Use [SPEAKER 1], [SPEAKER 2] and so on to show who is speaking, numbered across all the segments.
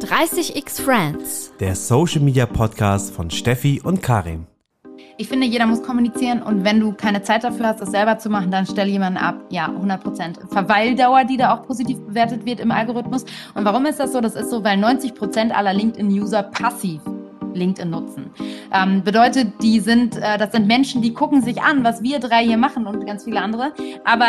[SPEAKER 1] 30x Friends.
[SPEAKER 2] Der Social Media Podcast von Steffi und Karim.
[SPEAKER 3] Ich finde, jeder muss kommunizieren und wenn du keine Zeit dafür hast, das selber zu machen, dann stell jemanden ab. Ja, 100 Prozent. Verweildauer, die da auch positiv bewertet wird im Algorithmus. Und warum ist das so? Das ist so, weil 90 Prozent aller LinkedIn-User passiv LinkedIn nutzen. Ähm, bedeutet, die sind, äh, das sind Menschen, die gucken sich an, was wir drei hier machen und ganz viele andere, aber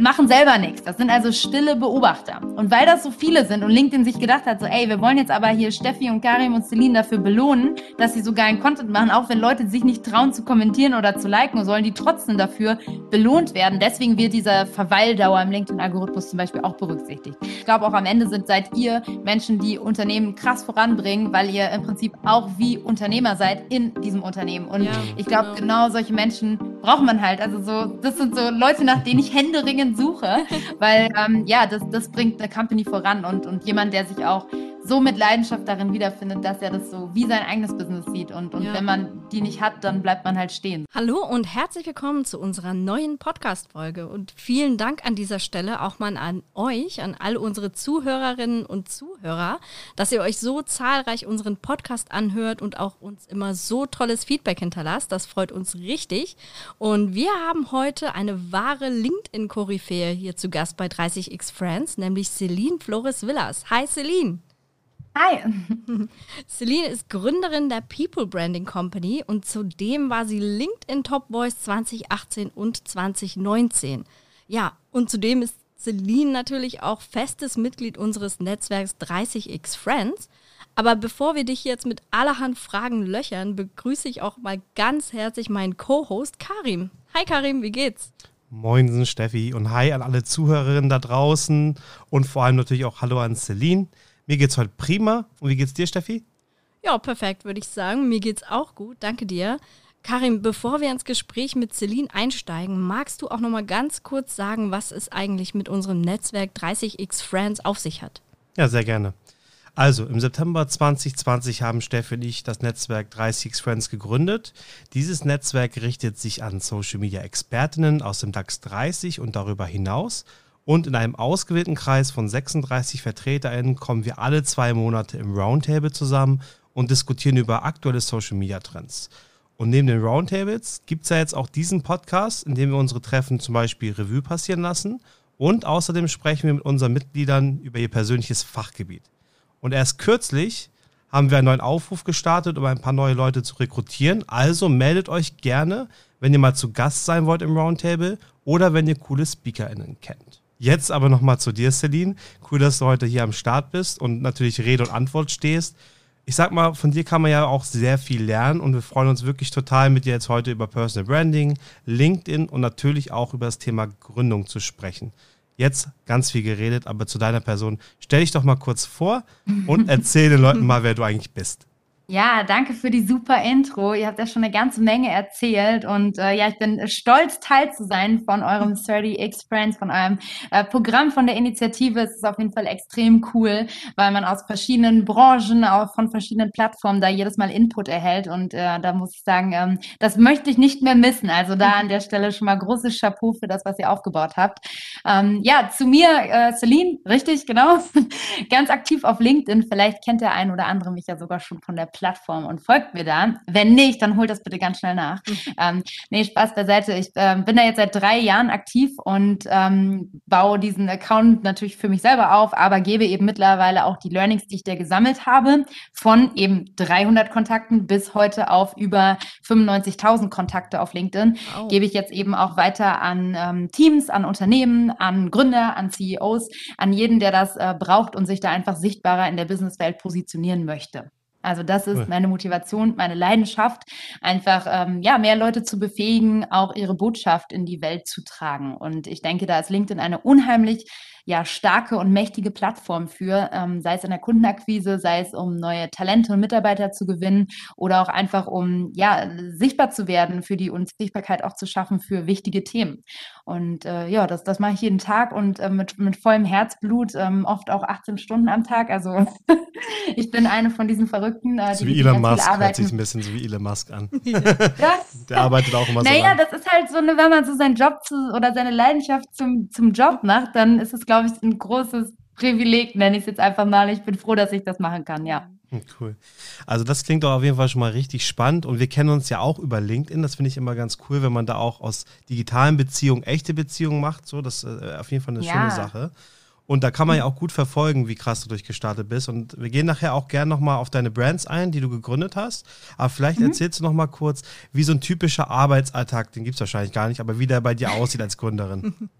[SPEAKER 3] machen selber nichts. Das sind also stille Beobachter. Und weil das so viele sind und LinkedIn sich gedacht hat, so, ey, wir wollen jetzt aber hier Steffi und Karim und Celine dafür belohnen, dass sie so geilen Content machen, auch wenn Leute sich nicht trauen zu kommentieren oder zu liken, sollen die trotzdem dafür belohnt werden. Deswegen wird dieser Verweildauer im LinkedIn-Algorithmus zum Beispiel auch berücksichtigt. Ich glaube, auch am Ende sind seid ihr Menschen, die Unternehmen krass voranbringen, weil ihr im Prinzip auch wie Unternehmer seid in diesem Unternehmen. Und ja, ich glaube, genau. genau solche Menschen braucht man halt. Also so, das sind so Leute, nach denen ich händeringend suche, weil ähm, ja, das, das bringt eine Company voran und, und jemand, der sich auch so mit Leidenschaft darin wiederfindet, dass er das so wie sein eigenes Business sieht. Und, und ja. wenn man die nicht hat, dann bleibt man halt stehen.
[SPEAKER 1] Hallo und herzlich willkommen zu unserer neuen Podcast-Folge. Und vielen Dank an dieser Stelle auch mal an euch, an all unsere Zuhörerinnen und Zuhörer, dass ihr euch so zahlreich unseren Podcast anhört und auch uns immer so tolles Feedback hinterlasst. Das freut uns richtig. Und wir haben heute eine wahre LinkedIn-Koryphäe hier zu Gast bei 30x Friends, nämlich Celine Flores Villas. Hi Celine!
[SPEAKER 3] Hi.
[SPEAKER 1] Celine ist Gründerin der People Branding Company und zudem war sie LinkedIn Top Voice 2018 und 2019. Ja, und zudem ist Celine natürlich auch festes Mitglied unseres Netzwerks 30x Friends. Aber bevor wir dich jetzt mit allerhand Fragen löchern, begrüße ich auch mal ganz herzlich meinen Co-Host Karim. Hi Karim, wie geht's?
[SPEAKER 2] Moinsen Steffi und hi an alle Zuhörerinnen da draußen und vor allem natürlich auch Hallo an Celine. Mir geht's heute prima. Und wie geht's dir, Steffi?
[SPEAKER 1] Ja, perfekt, würde ich sagen. Mir geht's auch gut. Danke dir. Karim, bevor wir ins Gespräch mit Celine einsteigen, magst du auch noch mal ganz kurz sagen, was es eigentlich mit unserem Netzwerk 30x Friends auf sich hat?
[SPEAKER 2] Ja, sehr gerne. Also, im September 2020 haben Steffi und ich das Netzwerk 30x Friends gegründet. Dieses Netzwerk richtet sich an Social Media Expertinnen aus dem DAX 30 und darüber hinaus und in einem ausgewählten Kreis von 36 VertreterInnen kommen wir alle zwei Monate im Roundtable zusammen und diskutieren über aktuelle Social Media Trends. Und neben den Roundtables gibt es ja jetzt auch diesen Podcast, in dem wir unsere Treffen zum Beispiel Revue passieren lassen. Und außerdem sprechen wir mit unseren Mitgliedern über ihr persönliches Fachgebiet. Und erst kürzlich haben wir einen neuen Aufruf gestartet, um ein paar neue Leute zu rekrutieren. Also meldet euch gerne, wenn ihr mal zu Gast sein wollt im Roundtable oder wenn ihr coole SpeakerInnen kennt. Jetzt aber nochmal zu dir, Celine. Cool, dass du heute hier am Start bist und natürlich Rede und Antwort stehst. Ich sag mal, von dir kann man ja auch sehr viel lernen und wir freuen uns wirklich total, mit dir jetzt heute über Personal Branding, LinkedIn und natürlich auch über das Thema Gründung zu sprechen. Jetzt ganz viel geredet, aber zu deiner Person stell dich doch mal kurz vor und erzähl den Leuten mal, wer du eigentlich bist.
[SPEAKER 3] Ja, danke für die super Intro. Ihr habt ja schon eine ganze Menge erzählt und äh, ja, ich bin stolz, Teil zu sein von eurem 30x Friends, von eurem äh, Programm, von der Initiative. Es ist auf jeden Fall extrem cool, weil man aus verschiedenen Branchen, auch von verschiedenen Plattformen da jedes Mal Input erhält und äh, da muss ich sagen, ähm, das möchte ich nicht mehr missen. Also da an der Stelle schon mal großes Chapeau für das, was ihr aufgebaut habt. Ähm, ja, zu mir, äh, Celine, richtig, genau, ganz aktiv auf LinkedIn. Vielleicht kennt der ein oder andere mich ja sogar schon von der Plattform und folgt mir da. Wenn nicht, dann holt das bitte ganz schnell nach. Mhm. Ähm, nee, Spaß beiseite. Ich äh, bin da jetzt seit drei Jahren aktiv und ähm, baue diesen Account natürlich für mich selber auf, aber gebe eben mittlerweile auch die Learnings, die ich da gesammelt habe, von eben 300 Kontakten bis heute auf über 95.000 Kontakte auf LinkedIn, oh. gebe ich jetzt eben auch weiter an ähm, Teams, an Unternehmen, an Gründer, an CEOs, an jeden, der das äh, braucht und sich da einfach sichtbarer in der Businesswelt positionieren möchte. Also das ist meine Motivation, meine Leidenschaft, einfach ähm, ja mehr Leute zu befähigen, auch ihre Botschaft in die Welt zu tragen. Und ich denke, da ist LinkedIn eine unheimlich ja starke und mächtige Plattform für, ähm, sei es in der Kundenakquise, sei es um neue Talente und Mitarbeiter zu gewinnen oder auch einfach um ja sichtbar zu werden für die und Sichtbarkeit auch zu schaffen für wichtige Themen. Und äh, ja, das, das mache ich jeden Tag und äh, mit, mit vollem Herzblut, ähm, oft auch 18 Stunden am Tag. Also ich bin eine von diesen Verrückten.
[SPEAKER 2] Äh, so die, wie Elon Musk hört sich ein bisschen so wie Elon Musk an. Der arbeitet auch immer
[SPEAKER 3] naja, so. Naja, das ist halt so eine, wenn man so seinen Job zu, oder seine Leidenschaft zum, zum Job macht, dann ist es, glaube ich, ein großes Privileg, nenne ich es jetzt einfach mal. Ich bin froh, dass ich das machen kann, ja.
[SPEAKER 2] Hm, cool. Also das klingt doch auf jeden Fall schon mal richtig spannend und wir kennen uns ja auch über LinkedIn. Das finde ich immer ganz cool, wenn man da auch aus digitalen Beziehungen echte Beziehungen macht. So, das ist äh, auf jeden Fall eine ja. schöne Sache. Und da kann man ja auch gut verfolgen, wie krass du durchgestartet bist. Und wir gehen nachher auch gerne nochmal auf deine Brands ein, die du gegründet hast. Aber vielleicht mhm. erzählst du nochmal kurz, wie so ein typischer Arbeitsalltag, den gibt es wahrscheinlich gar nicht, aber wie der bei dir aussieht als Gründerin.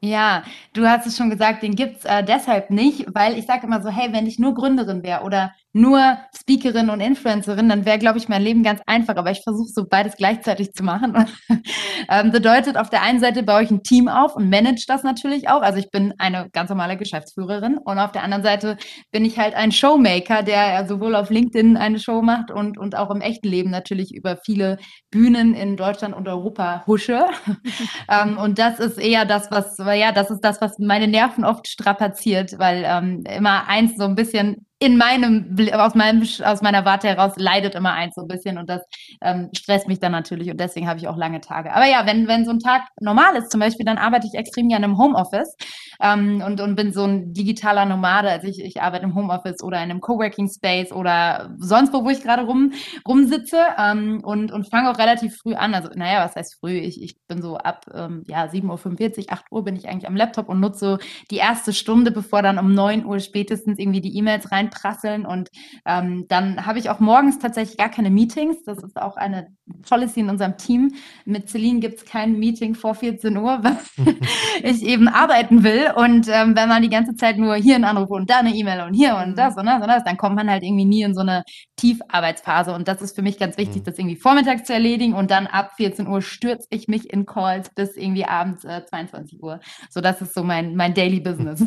[SPEAKER 3] Ja, du hast es schon gesagt, den gibt's äh, deshalb nicht, weil ich sage immer so, hey, wenn ich nur Gründerin wäre oder nur Speakerin und Influencerin, dann wäre, glaube ich, mein Leben ganz einfach. Aber ich versuche so beides gleichzeitig zu machen. ähm, bedeutet, auf der einen Seite baue ich ein Team auf und manage das natürlich auch. Also ich bin eine ganz normale Geschäftsführerin. Und auf der anderen Seite bin ich halt ein Showmaker, der sowohl auf LinkedIn eine Show macht und, und auch im echten Leben natürlich über viele Bühnen in Deutschland und Europa husche. ähm, und das ist eher das, was, ja, das ist das, was meine Nerven oft strapaziert, weil ähm, immer eins so ein bisschen in meinem, aus meinem, aus meiner Warte heraus leidet immer eins so ein bisschen und das ähm, stresst mich dann natürlich und deswegen habe ich auch lange Tage. Aber ja, wenn, wenn so ein Tag normal ist zum Beispiel, dann arbeite ich extrem gerne im Homeoffice ähm, und, und bin so ein digitaler Nomade. Also ich, ich arbeite im Homeoffice oder in einem Coworking Space oder sonst wo, wo ich gerade rum, rumsitze ähm, und, und fange auch relativ früh an. Also naja, was heißt früh? Ich, ich bin so ab ähm, ja, 7.45 Uhr, 8 Uhr bin ich eigentlich am Laptop und nutze die erste Stunde, bevor dann um 9 Uhr spätestens irgendwie die E-Mails reinprasseln und ähm, dann habe ich auch morgens tatsächlich gar keine Meetings. Das ist auch eine Policy in unserem Team. Mit Celine gibt es kein Meeting vor 14 Uhr, weil ich eben arbeiten will und ähm, wenn man die ganze Zeit nur hier einen Anruf und da eine E-Mail und hier und mhm. das und das und das, dann kommt man halt irgendwie nie in so eine Tiefarbeitsphase. Und das ist für mich ganz wichtig, mhm. das irgendwie vormittags zu erledigen. Und dann ab 14 Uhr stürze ich mich in Calls bis irgendwie abends äh, 22 Uhr. So, das ist so mein, mein Daily Business.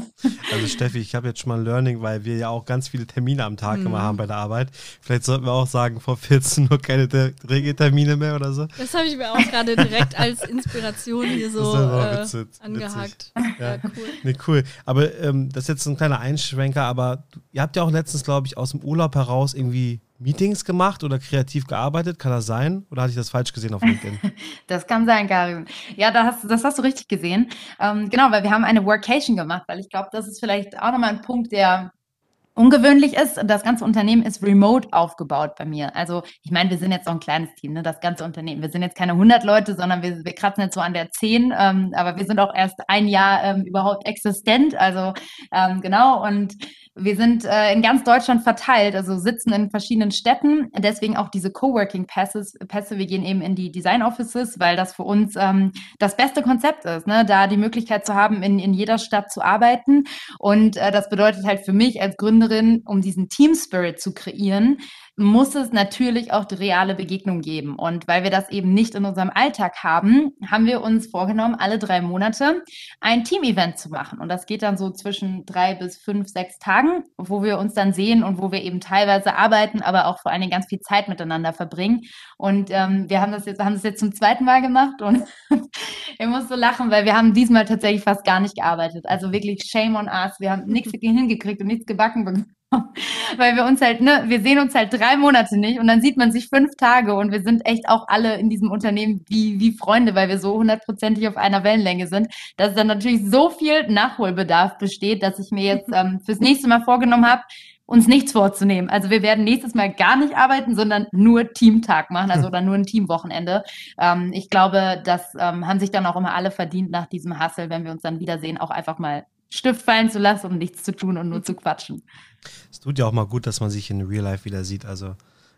[SPEAKER 2] Also Steffi, ich habe jetzt schon mal ein Learning, weil wir ja auch ganz viele Termine am Tag mhm. immer haben bei der Arbeit. Vielleicht sollten wir auch sagen, vor 14 Uhr keine Regeltermine mehr oder so.
[SPEAKER 1] Das habe ich mir auch gerade direkt als Inspiration hier so äh, angehakt.
[SPEAKER 2] Ja. ja, cool. Nee, cool. Aber ähm, das ist jetzt ein kleiner Einschwenker, aber ihr habt ja auch letztens, glaube ich, aus dem Urlaub heraus irgendwie Meetings gemacht oder kreativ gearbeitet? Kann das sein? Oder hatte ich das falsch gesehen auf LinkedIn?
[SPEAKER 3] das kann sein, Karin. Ja, das hast, das hast du richtig gesehen. Ähm, genau, weil wir haben eine Workation gemacht, weil ich glaube, das ist vielleicht auch nochmal ein Punkt, der ungewöhnlich ist, das ganze Unternehmen ist remote aufgebaut bei mir. Also ich meine, wir sind jetzt so ein kleines Team, ne, das ganze Unternehmen. Wir sind jetzt keine 100 Leute, sondern wir, wir kratzen jetzt so an der 10, ähm, aber wir sind auch erst ein Jahr ähm, überhaupt existent. Also ähm, genau und wir sind äh, in ganz Deutschland verteilt, also sitzen in verschiedenen Städten. Deswegen auch diese Coworking Passes. Pässe. Wir gehen eben in die Design Offices, weil das für uns ähm, das beste Konzept ist, ne? da die Möglichkeit zu haben, in, in jeder Stadt zu arbeiten. Und äh, das bedeutet halt für mich als Gründerin, um diesen Team Spirit zu kreieren, muss es natürlich auch die reale Begegnung geben. Und weil wir das eben nicht in unserem Alltag haben, haben wir uns vorgenommen, alle drei Monate ein Team-Event zu machen. Und das geht dann so zwischen drei bis fünf, sechs Tagen, wo wir uns dann sehen und wo wir eben teilweise arbeiten, aber auch vor allen Dingen ganz viel Zeit miteinander verbringen. Und ähm, wir haben das jetzt, haben das jetzt zum zweiten Mal gemacht und ich muss so lachen, weil wir haben diesmal tatsächlich fast gar nicht gearbeitet. Also wirklich shame on us. Wir haben nichts hingekriegt und nichts gebacken bekommen. Weil wir uns halt, ne, wir sehen uns halt drei Monate nicht und dann sieht man sich fünf Tage und wir sind echt auch alle in diesem Unternehmen wie, wie Freunde, weil wir so hundertprozentig auf einer Wellenlänge sind, dass dann natürlich so viel Nachholbedarf besteht, dass ich mir jetzt ähm, fürs nächste Mal vorgenommen habe, uns nichts vorzunehmen. Also wir werden nächstes Mal gar nicht arbeiten, sondern nur Teamtag machen, also oder nur ein Teamwochenende. Ähm, ich glaube, das ähm, haben sich dann auch immer alle verdient nach diesem Hustle, wenn wir uns dann wiedersehen, auch einfach mal Stift fallen zu lassen und nichts zu tun und nur zu quatschen.
[SPEAKER 2] Es tut ja auch mal gut, dass man sich in Real Life wieder sieht. Also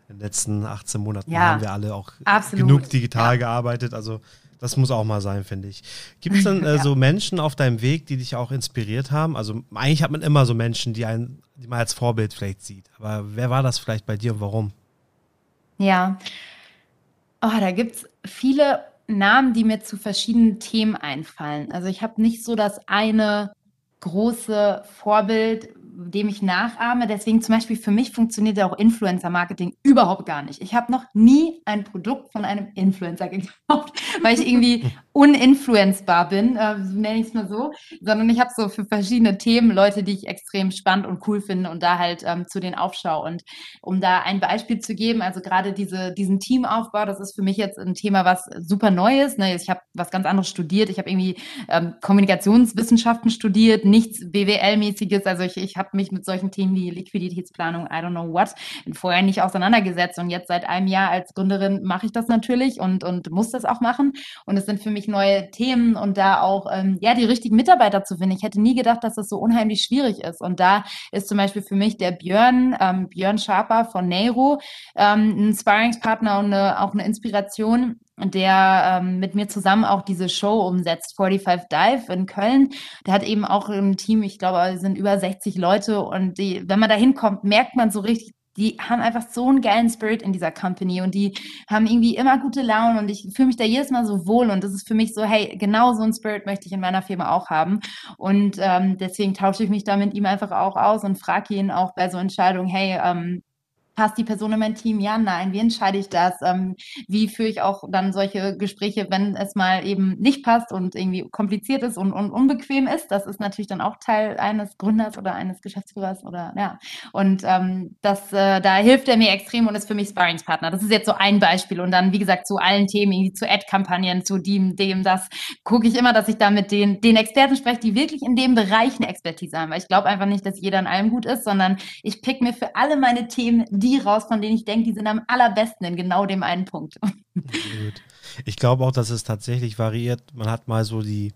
[SPEAKER 2] in den letzten 18 Monaten ja, haben wir alle auch absolut. genug digital ja. gearbeitet. Also das muss auch mal sein, finde ich. Gibt es denn äh, ja. so Menschen auf deinem Weg, die dich auch inspiriert haben? Also eigentlich hat man immer so Menschen, die, einen, die man als Vorbild vielleicht sieht. Aber wer war das vielleicht bei dir und warum?
[SPEAKER 3] Ja, oh, da gibt es viele Namen, die mir zu verschiedenen Themen einfallen. Also ich habe nicht so das eine große Vorbild, dem ich nachahme. Deswegen zum Beispiel für mich funktioniert ja auch Influencer-Marketing überhaupt gar nicht. Ich habe noch nie ein Produkt von einem Influencer gekauft, weil ich irgendwie uninfluenzbar bin, äh, nenne ich es mal so, sondern ich habe so für verschiedene Themen Leute, die ich extrem spannend und cool finde und da halt ähm, zu den Aufschau. Und um da ein Beispiel zu geben, also gerade diese, diesen Teamaufbau, das ist für mich jetzt ein Thema, was super neu ist. Ne? Ich habe was ganz anderes studiert. Ich habe irgendwie ähm, Kommunikationswissenschaften studiert, nichts BWL-mäßiges. Also ich, ich habe mich mit solchen Themen wie Liquiditätsplanung, I don't know what, vorher nicht auseinandergesetzt. Und jetzt seit einem Jahr als Gründerin mache ich das natürlich und, und muss das auch machen. Und es sind für mich neue Themen und da auch ähm, ja die richtigen Mitarbeiter zu finden. Ich hätte nie gedacht, dass das so unheimlich schwierig ist. Und da ist zum Beispiel für mich der Björn, ähm, Björn Schaper von Neiro, ähm, ein Sparringspartner und eine, auch eine Inspiration, der ähm, mit mir zusammen auch diese Show umsetzt, 45 Dive in Köln. Der hat eben auch im Team, ich glaube, sind über 60 Leute und die, wenn man da hinkommt, merkt man so richtig, die haben einfach so einen geilen Spirit in dieser Company und die haben irgendwie immer gute Laune und ich fühle mich da jedes Mal so wohl und das ist für mich so, hey, genau so einen Spirit möchte ich in meiner Firma auch haben und ähm, deswegen tausche ich mich da mit ihm einfach auch aus und frage ihn auch bei so Entscheidungen, hey, ähm, passt die Person in mein Team? Ja, nein. Wie entscheide ich das? Ähm, wie führe ich auch dann solche Gespräche, wenn es mal eben nicht passt und irgendwie kompliziert ist und, und unbequem ist? Das ist natürlich dann auch Teil eines Gründers oder eines Geschäftsführers oder ja. Und ähm, das, äh, da hilft er mir extrem und ist für mich Sparringspartner. Das ist jetzt so ein Beispiel. Und dann, wie gesagt, zu allen Themen, irgendwie zu Ad-Kampagnen, zu dem, dem, das, gucke ich immer, dass ich da mit den, den Experten spreche, die wirklich in dem Bereich eine Expertise haben. Weil ich glaube einfach nicht, dass jeder in allem gut ist, sondern ich pick mir für alle meine Themen die raus, von denen ich denke, die sind am allerbesten in genau dem einen Punkt.
[SPEAKER 2] Ich glaube auch, dass es tatsächlich variiert. Man hat mal so die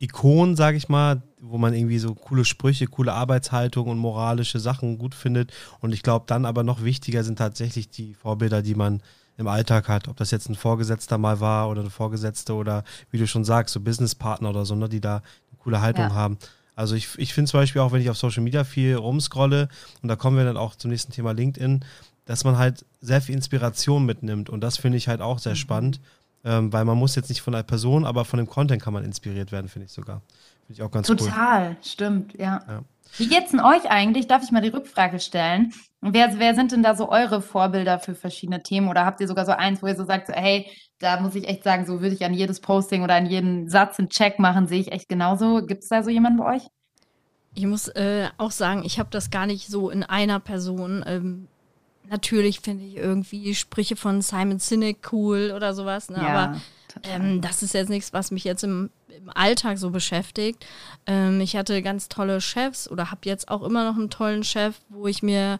[SPEAKER 2] Ikonen, sage ich mal, wo man irgendwie so coole Sprüche, coole Arbeitshaltung und moralische Sachen gut findet. Und ich glaube, dann aber noch wichtiger sind tatsächlich die Vorbilder, die man im Alltag hat. Ob das jetzt ein Vorgesetzter mal war oder eine Vorgesetzte oder wie du schon sagst, so Businesspartner oder so, ne, die da eine coole Haltung ja. haben. Also ich, ich finde zum Beispiel auch, wenn ich auf Social Media viel rumscrolle, und da kommen wir dann auch zum nächsten Thema LinkedIn, dass man halt sehr viel Inspiration mitnimmt. Und das finde ich halt auch sehr mhm. spannend, ähm, weil man muss jetzt nicht von einer Person, aber von dem Content kann man inspiriert werden, finde ich sogar. Finde ich auch ganz
[SPEAKER 3] Total, cool. Total, stimmt, ja. ja. Wie geht's denn euch eigentlich? Darf ich mal die Rückfrage stellen? Wer, wer sind denn da so eure Vorbilder für verschiedene Themen? Oder habt ihr sogar so eins, wo ihr so sagt, so, hey, da muss ich echt sagen, so würde ich an jedes Posting oder an jeden Satz einen Check machen, sehe ich echt genauso. Gibt es da so jemanden bei euch?
[SPEAKER 1] Ich muss äh, auch sagen, ich habe das gar nicht so in einer Person. Ähm, natürlich finde ich irgendwie Sprüche von Simon Sinek cool oder sowas, ne? Ja, aber ähm, das ist jetzt nichts, was mich jetzt im, im Alltag so beschäftigt. Ähm, ich hatte ganz tolle Chefs oder habe jetzt auch immer noch einen tollen Chef, wo ich mir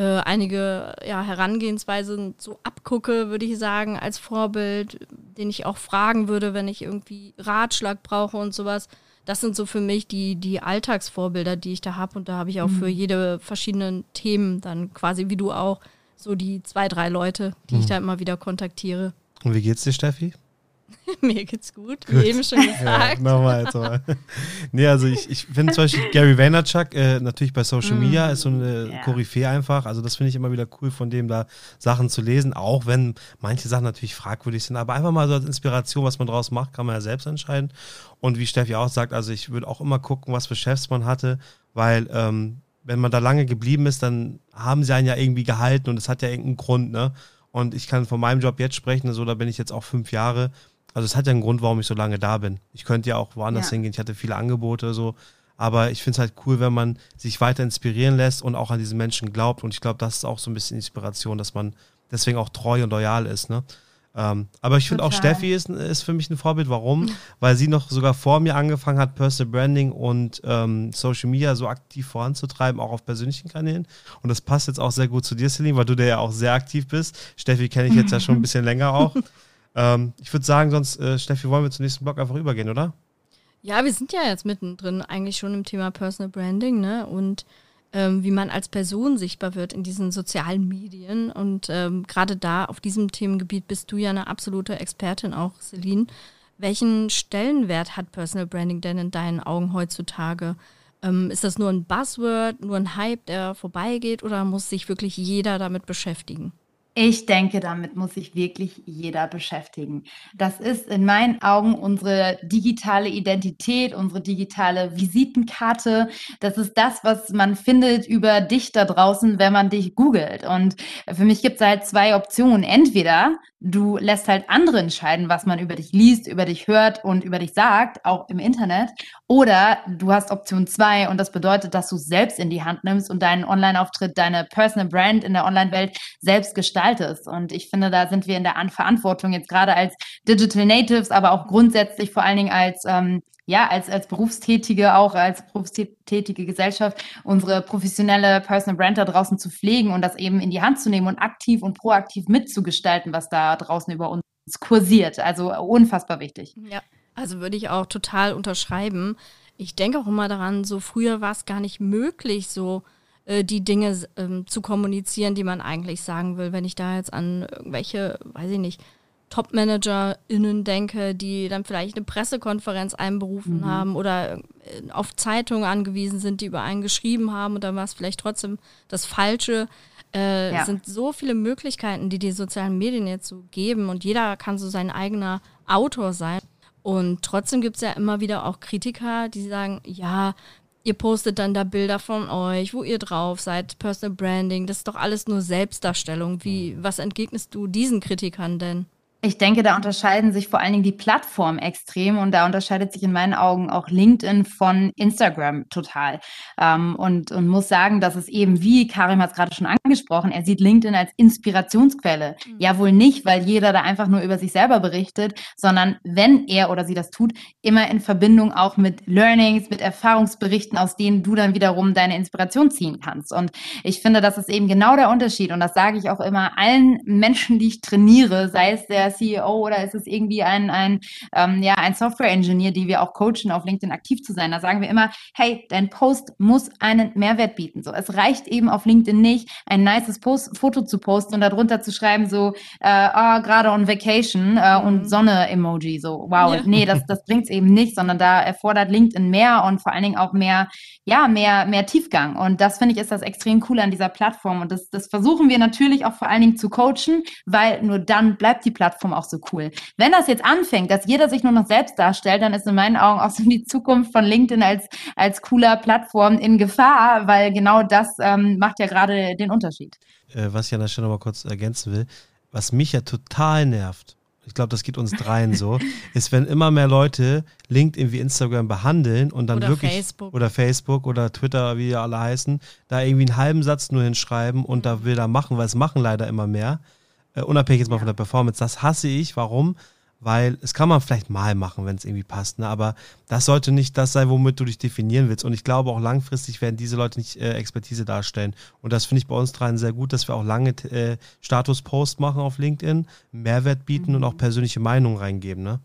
[SPEAKER 1] äh, einige ja, Herangehensweisen so abgucke, würde ich sagen, als Vorbild, den ich auch fragen würde, wenn ich irgendwie Ratschlag brauche und sowas. Das sind so für mich die, die Alltagsvorbilder, die ich da habe. Und da habe ich auch mhm. für jede verschiedenen Themen dann quasi wie du auch so die zwei, drei Leute, die mhm. ich da immer wieder kontaktiere.
[SPEAKER 2] Und wie geht's dir, Steffi?
[SPEAKER 1] Mir geht's gut, wie gut. eben schon gesagt. ja,
[SPEAKER 2] nochmal, jetzt mal. nee, also ich, ich finde zum Beispiel Gary Vaynerchuk äh, natürlich bei Social mm. Media ist so eine yeah. Koryphäe einfach. Also das finde ich immer wieder cool, von dem da Sachen zu lesen, auch wenn manche Sachen natürlich fragwürdig sind. Aber einfach mal so als Inspiration, was man draus macht, kann man ja selbst entscheiden. Und wie Steffi auch sagt, also ich würde auch immer gucken, was für Chefs man hatte, weil ähm, wenn man da lange geblieben ist, dann haben sie einen ja irgendwie gehalten und es hat ja irgendeinen Grund, ne? Und ich kann von meinem Job jetzt sprechen, so also da bin ich jetzt auch fünf Jahre also es hat ja einen Grund, warum ich so lange da bin. Ich könnte ja auch woanders ja. hingehen. Ich hatte viele Angebote so. Aber ich finde es halt cool, wenn man sich weiter inspirieren lässt und auch an diesen Menschen glaubt. Und ich glaube, das ist auch so ein bisschen Inspiration, dass man deswegen auch treu und loyal ist. Ne? Ähm, aber ich finde auch Steffi ist, ist für mich ein Vorbild. Warum? Weil sie noch sogar vor mir angefangen hat, Personal Branding und ähm, Social Media so aktiv voranzutreiben, auch auf persönlichen Kanälen. Und das passt jetzt auch sehr gut zu dir, Celine, weil du da ja auch sehr aktiv bist. Steffi kenne ich jetzt ja schon ein bisschen länger auch. Ähm, ich würde sagen, sonst, äh, Steffi, wollen wir zum nächsten Blog einfach übergehen, oder?
[SPEAKER 1] Ja, wir sind ja jetzt mittendrin eigentlich schon im Thema Personal Branding, ne? Und ähm, wie man als Person sichtbar wird in diesen sozialen Medien. Und ähm, gerade da auf diesem Themengebiet bist du ja eine absolute Expertin auch, Celine. Welchen Stellenwert hat Personal Branding denn in deinen Augen heutzutage? Ähm, ist das nur ein Buzzword, nur ein Hype, der vorbeigeht oder muss sich wirklich jeder damit beschäftigen?
[SPEAKER 3] Ich denke, damit muss sich wirklich jeder beschäftigen. Das ist in meinen Augen unsere digitale Identität, unsere digitale Visitenkarte. Das ist das, was man findet über dich da draußen, wenn man dich googelt. Und für mich gibt es halt zwei Optionen. Entweder du lässt halt andere entscheiden, was man über dich liest, über dich hört und über dich sagt, auch im Internet. Oder du hast Option zwei und das bedeutet, dass du es selbst in die Hand nimmst und deinen Online-Auftritt, deine Personal Brand in der Online-Welt selbst gestaltest. Und ich finde, da sind wir in der Verantwortung jetzt gerade als Digital Natives, aber auch grundsätzlich vor allen Dingen als ähm, ja, als, als Berufstätige, auch als berufstätige Gesellschaft, unsere professionelle Personal Brand da draußen zu pflegen und das eben in die Hand zu nehmen und aktiv und proaktiv mitzugestalten, was da draußen über uns kursiert. Also unfassbar wichtig.
[SPEAKER 1] Ja. Also würde ich auch total unterschreiben. Ich denke auch immer daran, so früher war es gar nicht möglich, so äh, die Dinge ähm, zu kommunizieren, die man eigentlich sagen will. Wenn ich da jetzt an irgendwelche, weiß ich nicht, Top-ManagerInnen denke, die dann vielleicht eine Pressekonferenz einberufen mhm. haben oder äh, auf Zeitungen angewiesen sind, die über einen geschrieben haben und dann war es vielleicht trotzdem das Falsche. Äh, ja. sind so viele Möglichkeiten, die die sozialen Medien jetzt so geben und jeder kann so sein eigener Autor sein. Und trotzdem gibt es ja immer wieder auch Kritiker, die sagen, ja, ihr postet dann da Bilder von euch, wo ihr drauf seid, Personal Branding, das ist doch alles nur Selbstdarstellung. Wie, was entgegnest du diesen Kritikern denn?
[SPEAKER 3] Ich denke, da unterscheiden sich vor allen Dingen die Plattformen extrem und da unterscheidet sich in meinen Augen auch LinkedIn von Instagram total. Ähm, und, und muss sagen, dass es eben, wie Karim hat es gerade schon angesprochen, er sieht LinkedIn als Inspirationsquelle. Mhm. Ja, wohl nicht, weil jeder da einfach nur über sich selber berichtet, sondern wenn er oder sie das tut, immer in Verbindung auch mit Learnings, mit Erfahrungsberichten, aus denen du dann wiederum deine Inspiration ziehen kannst. Und ich finde, das ist eben genau der Unterschied. Und das sage ich auch immer allen Menschen, die ich trainiere, sei es der CEO oder ist es irgendwie ein, ein, ähm, ja, ein Software-Engineer, die wir auch coachen, auf LinkedIn aktiv zu sein. Da sagen wir immer, hey, dein Post muss einen Mehrwert bieten. So, es reicht eben auf LinkedIn nicht, ein nices Post, Foto zu posten und darunter zu schreiben, so, äh, oh, gerade on Vacation äh, mhm. und Sonne-Emoji. So, wow, ja. nee, das, das bringt es eben nicht, sondern da erfordert LinkedIn mehr und vor allen Dingen auch mehr, ja, mehr, mehr Tiefgang. Und das finde ich ist das extrem cool an dieser Plattform. Und das, das versuchen wir natürlich auch vor allen Dingen zu coachen, weil nur dann bleibt die Plattform Plattform auch so cool. Wenn das jetzt anfängt, dass jeder sich nur noch selbst darstellt, dann ist in meinen Augen auch so die Zukunft von LinkedIn als, als cooler Plattform in Gefahr, weil genau das ähm, macht ja gerade den Unterschied.
[SPEAKER 2] Äh, was ich an der Stelle noch mal kurz ergänzen will, was mich ja total nervt, ich glaube, das geht uns dreien so, ist, wenn immer mehr Leute LinkedIn wie Instagram behandeln und dann oder wirklich Facebook. oder Facebook oder Twitter, wie die alle heißen, da irgendwie einen halben Satz nur hinschreiben und da Bilder machen, weil es machen leider immer mehr. Äh, unabhängig jetzt mal von der Performance. Das hasse ich. Warum? Weil es kann man vielleicht mal machen, wenn es irgendwie passt, ne? aber das sollte nicht das sein, womit du dich definieren willst. Und ich glaube auch langfristig werden diese Leute nicht äh, Expertise darstellen. Und das finde ich bei uns dreien sehr gut, dass wir auch lange äh, Status-Post machen auf LinkedIn, Mehrwert bieten mhm. und auch persönliche Meinungen reingeben. Ne?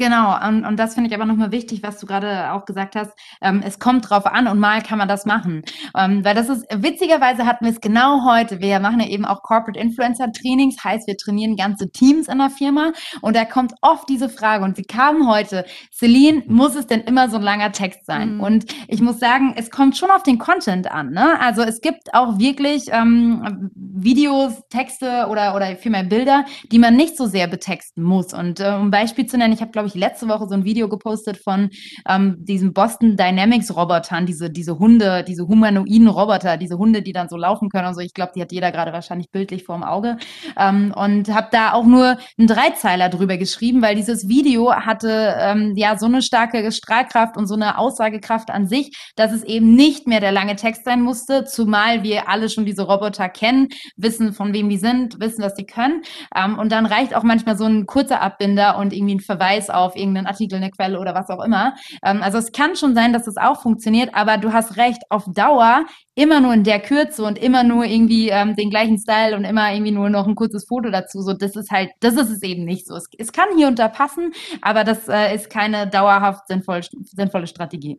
[SPEAKER 3] Genau, und, und das finde ich aber nochmal wichtig, was du gerade auch gesagt hast. Ähm, es kommt drauf an und mal kann man das machen. Ähm, weil das ist, witzigerweise hatten wir es genau heute. Wir machen ja eben auch Corporate Influencer Trainings, heißt, wir trainieren ganze Teams in der Firma und da kommt oft diese Frage und sie kam heute, Celine, muss es denn immer so ein langer Text sein? Mhm. Und ich muss sagen, es kommt schon auf den Content an. Ne? Also es gibt auch wirklich ähm, Videos, Texte oder, oder vielmehr Bilder, die man nicht so sehr betexten muss. Und äh, um ein Beispiel zu nennen, ich habe, glaube ich, ich, letzte Woche so ein Video gepostet von ähm, diesen Boston Dynamics Robotern, diese, diese Hunde, diese humanoiden Roboter, diese Hunde, die dann so laufen können und so. Ich glaube, die hat jeder gerade wahrscheinlich bildlich vor dem Auge. Ähm, und habe da auch nur einen Dreizeiler drüber geschrieben, weil dieses Video hatte ähm, ja so eine starke Strahlkraft und so eine Aussagekraft an sich, dass es eben nicht mehr der lange Text sein musste, zumal wir alle schon diese Roboter kennen, wissen, von wem die sind, wissen, was sie können. Ähm, und dann reicht auch manchmal so ein kurzer Abbinder und irgendwie ein Verweis auf auf irgendeinen Artikel, eine Quelle oder was auch immer. Ähm, also es kann schon sein, dass es auch funktioniert, aber du hast recht, auf Dauer immer nur in der Kürze und immer nur irgendwie ähm, den gleichen Style und immer irgendwie nur noch ein kurzes Foto dazu. So, das ist halt, das ist es eben nicht so. Es, es kann hier und da passen, aber das äh, ist keine dauerhaft sinnvoll, sinnvolle Strategie.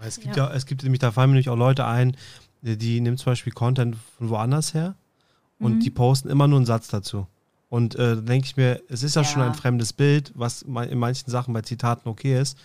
[SPEAKER 2] Es gibt ja, ja es gibt nämlich, da fallen mir nämlich auch Leute ein, die nehmen zum Beispiel Content von woanders her und mhm. die posten immer nur einen Satz dazu. Und äh, denke ich mir, es ist ja, ja, schon ein fremdes Bild, was in manchen Sachen bei Zitaten okay ist.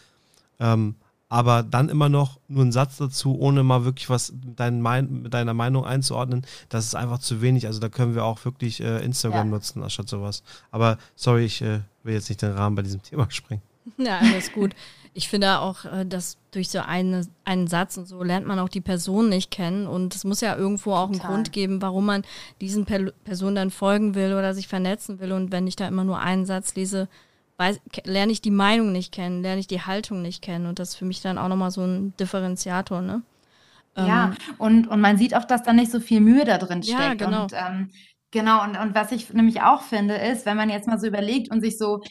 [SPEAKER 2] Ähm, aber dann immer noch nur einen Satz dazu, ohne mal wirklich was mit, dein, mit deiner Meinung einzuordnen, das ist einfach zu wenig. Also da können wir auch wirklich äh, Instagram ja. nutzen, anstatt sowas. Aber sorry, ich äh, will jetzt nicht den Rahmen bei diesem Thema sprengen.
[SPEAKER 1] Ja, alles gut. Ich finde auch, äh, dass durch so eine, einen Satz und so lernt man auch die Person nicht kennen. Und es muss ja irgendwo auch Total. einen Grund geben, warum man diesen per Person dann folgen will oder sich vernetzen will. Und wenn ich da immer nur einen Satz lese, weiß, lerne ich die Meinung nicht kennen, lerne ich die Haltung nicht kennen. Und das ist für mich dann auch nochmal so ein Differenziator, ne?
[SPEAKER 3] Ja, ähm, und, und man sieht auch, dass da nicht so viel Mühe da drin steckt. Ja, genau. Und, ähm, genau, und, und was ich nämlich auch finde, ist, wenn man jetzt mal so überlegt und sich so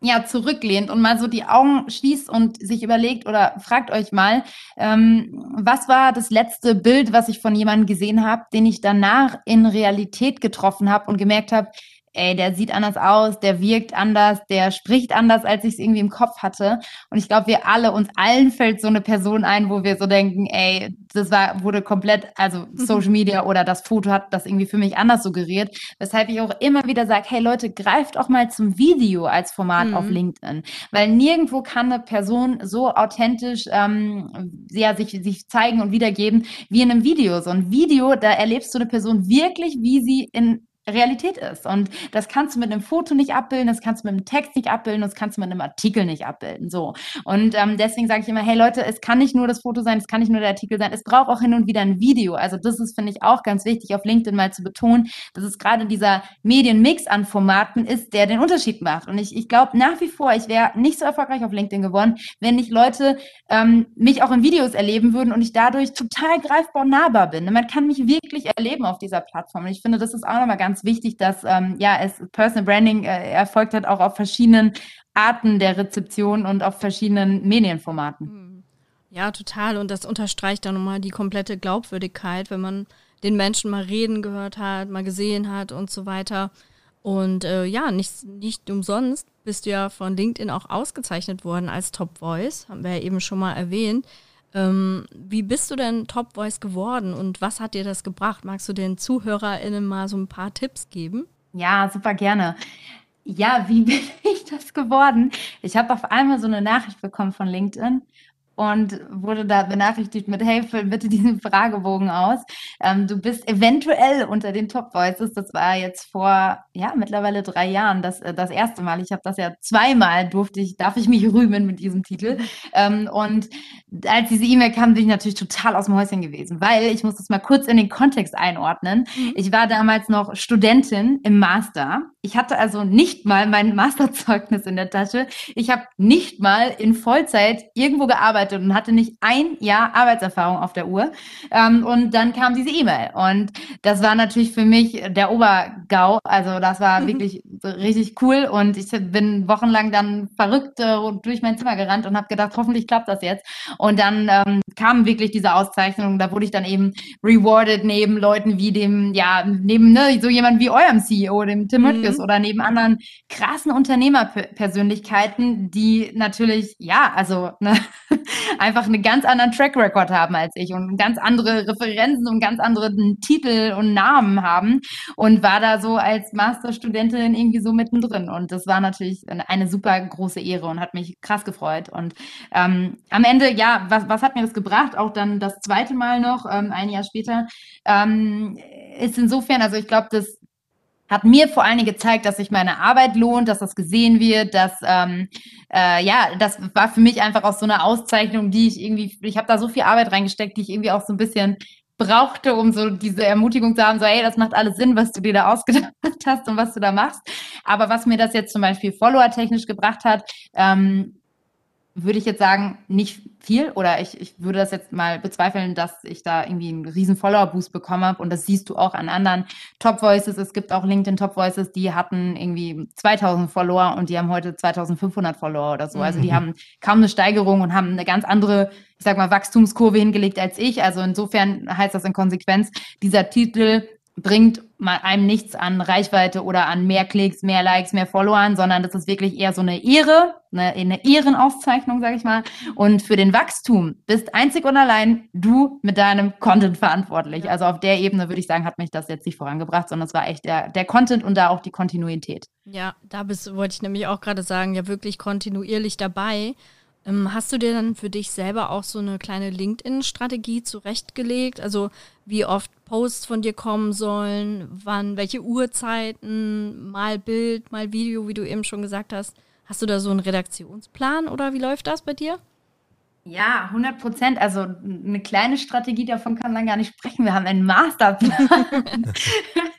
[SPEAKER 3] ja, zurücklehnt und mal so die Augen schließt und sich überlegt oder fragt euch mal, ähm, was war das letzte Bild, was ich von jemandem gesehen habe, den ich danach in Realität getroffen habe und gemerkt habe, ey, der sieht anders aus, der wirkt anders, der spricht anders, als ich es irgendwie im Kopf hatte. Und ich glaube, wir alle, uns allen fällt so eine Person ein, wo wir so denken, ey, das war, wurde komplett, also mhm. Social Media oder das Foto hat das irgendwie für mich anders suggeriert. Weshalb ich auch immer wieder sage, hey Leute, greift auch mal zum Video als Format mhm. auf LinkedIn. Weil nirgendwo kann eine Person so authentisch ähm, ja, sich, sich zeigen und wiedergeben wie in einem Video. So ein Video, da erlebst du eine Person wirklich, wie sie in Realität ist. Und das kannst du mit einem Foto nicht abbilden, das kannst du mit einem Text nicht abbilden, das kannst du mit einem Artikel nicht abbilden. So. Und ähm, deswegen sage ich immer, hey Leute, es kann nicht nur das Foto sein, es kann nicht nur der Artikel sein, es braucht auch hin und wieder ein Video. Also das ist, finde ich, auch ganz wichtig auf LinkedIn mal zu betonen, dass es gerade dieser Medienmix an Formaten ist, der den Unterschied macht. Und ich, ich glaube nach wie vor, ich wäre nicht so erfolgreich auf LinkedIn geworden, wenn nicht Leute ähm, mich auch in Videos erleben würden und ich dadurch total greifbar nahbar bin. Man kann mich wirklich erleben auf dieser Plattform. Und ich finde, das ist auch nochmal ganz wichtig, dass ähm, ja, es Personal Branding äh, erfolgt hat, auch auf verschiedenen Arten der Rezeption und auf verschiedenen Medienformaten. Hm.
[SPEAKER 1] Ja, total. Und das unterstreicht dann nochmal die komplette Glaubwürdigkeit, wenn man den Menschen mal reden gehört hat, mal gesehen hat und so weiter. Und äh, ja, nicht, nicht umsonst bist du ja von LinkedIn auch ausgezeichnet worden als Top Voice, haben wir ja eben schon mal erwähnt. Ähm, wie bist du denn Top Voice geworden und was hat dir das gebracht? Magst du den ZuhörerInnen mal so ein paar Tipps geben?
[SPEAKER 3] Ja, super gerne. Ja, wie bin ich das geworden? Ich habe auf einmal so eine Nachricht bekommen von LinkedIn und wurde da benachrichtigt mit, hey, füll bitte diesen Fragebogen aus. Ähm, du bist eventuell unter den Top Voices. Das war jetzt vor, ja, mittlerweile drei Jahren das, äh, das erste Mal. Ich habe das ja zweimal durfte ich, darf ich mich rühmen mit diesem Titel. Ähm, und als diese E-Mail kam, bin ich natürlich total aus dem Häuschen gewesen, weil ich muss das mal kurz in den Kontext einordnen. Mhm. Ich war damals noch Studentin im Master. Ich hatte also nicht mal mein Masterzeugnis in der Tasche. Ich habe nicht mal in Vollzeit irgendwo gearbeitet gearbeitet und hatte nicht ein Jahr Arbeitserfahrung auf der Uhr. Ähm, und dann kam diese E-Mail. Und das war natürlich für mich der Obergau. Also das war mhm. wirklich richtig cool. Und ich bin wochenlang dann verrückt äh, durch mein Zimmer gerannt und habe gedacht, hoffentlich klappt das jetzt. Und dann ähm, kam wirklich diese Auszeichnung. Da wurde ich dann eben rewarded neben Leuten wie dem, ja, neben ne, so jemand wie eurem CEO, dem Tim mhm. oder neben anderen krassen Unternehmerpersönlichkeiten, die natürlich, ja, also ne, einfach einen ganz anderen Track Record haben als ich und ganz andere Referenzen und ganz andere Titel und Namen haben und war da so als Masterstudentin irgendwie so mittendrin. Und das war natürlich eine super große Ehre und hat mich krass gefreut. Und ähm, am Ende, ja, was, was hat mir das gebracht? Auch dann das zweite Mal noch, ähm, ein Jahr später, ähm, ist insofern, also ich glaube, das hat mir vor allen Dingen gezeigt, dass sich meine Arbeit lohnt, dass das gesehen wird, dass ähm, äh, ja, das war für mich einfach auch so eine Auszeichnung, die ich irgendwie, ich habe da so viel Arbeit reingesteckt, die ich irgendwie auch so ein bisschen brauchte, um so diese Ermutigung zu haben, so hey, das macht alles Sinn, was du dir da ausgedacht hast und was du da machst. Aber was mir das jetzt zum Beispiel Follower-technisch gebracht hat, ähm, würde ich jetzt sagen, nicht viel oder ich, ich würde das jetzt mal bezweifeln, dass ich da irgendwie einen riesen Follower-Boost bekommen habe und das siehst du auch an anderen Top-Voices. Es gibt auch LinkedIn Top-Voices, die hatten irgendwie 2000 Follower und die haben heute 2500 Follower oder so. Also die mhm. haben kaum eine Steigerung und haben eine ganz andere, ich sag mal, Wachstumskurve hingelegt als ich. Also insofern heißt das in Konsequenz, dieser Titel bringt einem nichts an Reichweite oder an mehr Klicks, mehr Likes, mehr Followern, sondern das ist wirklich eher so eine Ehre, eine, eine Ehrenauszeichnung, sage ich mal. Und für den Wachstum bist einzig und allein du mit deinem Content verantwortlich. Also auf der Ebene würde ich sagen, hat mich das jetzt nicht vorangebracht, sondern es war echt der, der Content und da auch die Kontinuität.
[SPEAKER 1] Ja, da bist, wollte ich nämlich auch gerade sagen, ja wirklich kontinuierlich dabei. Ähm, hast du dir dann für dich selber auch so eine kleine LinkedIn-Strategie zurechtgelegt? Also wie oft Posts von dir kommen sollen, wann, welche Uhrzeiten, mal Bild, mal Video, wie du eben schon gesagt hast. Hast du da so einen Redaktionsplan oder wie läuft das bei dir?
[SPEAKER 3] Ja, 100 Prozent. Also eine kleine Strategie davon kann man gar nicht sprechen. Wir haben einen Masterplan.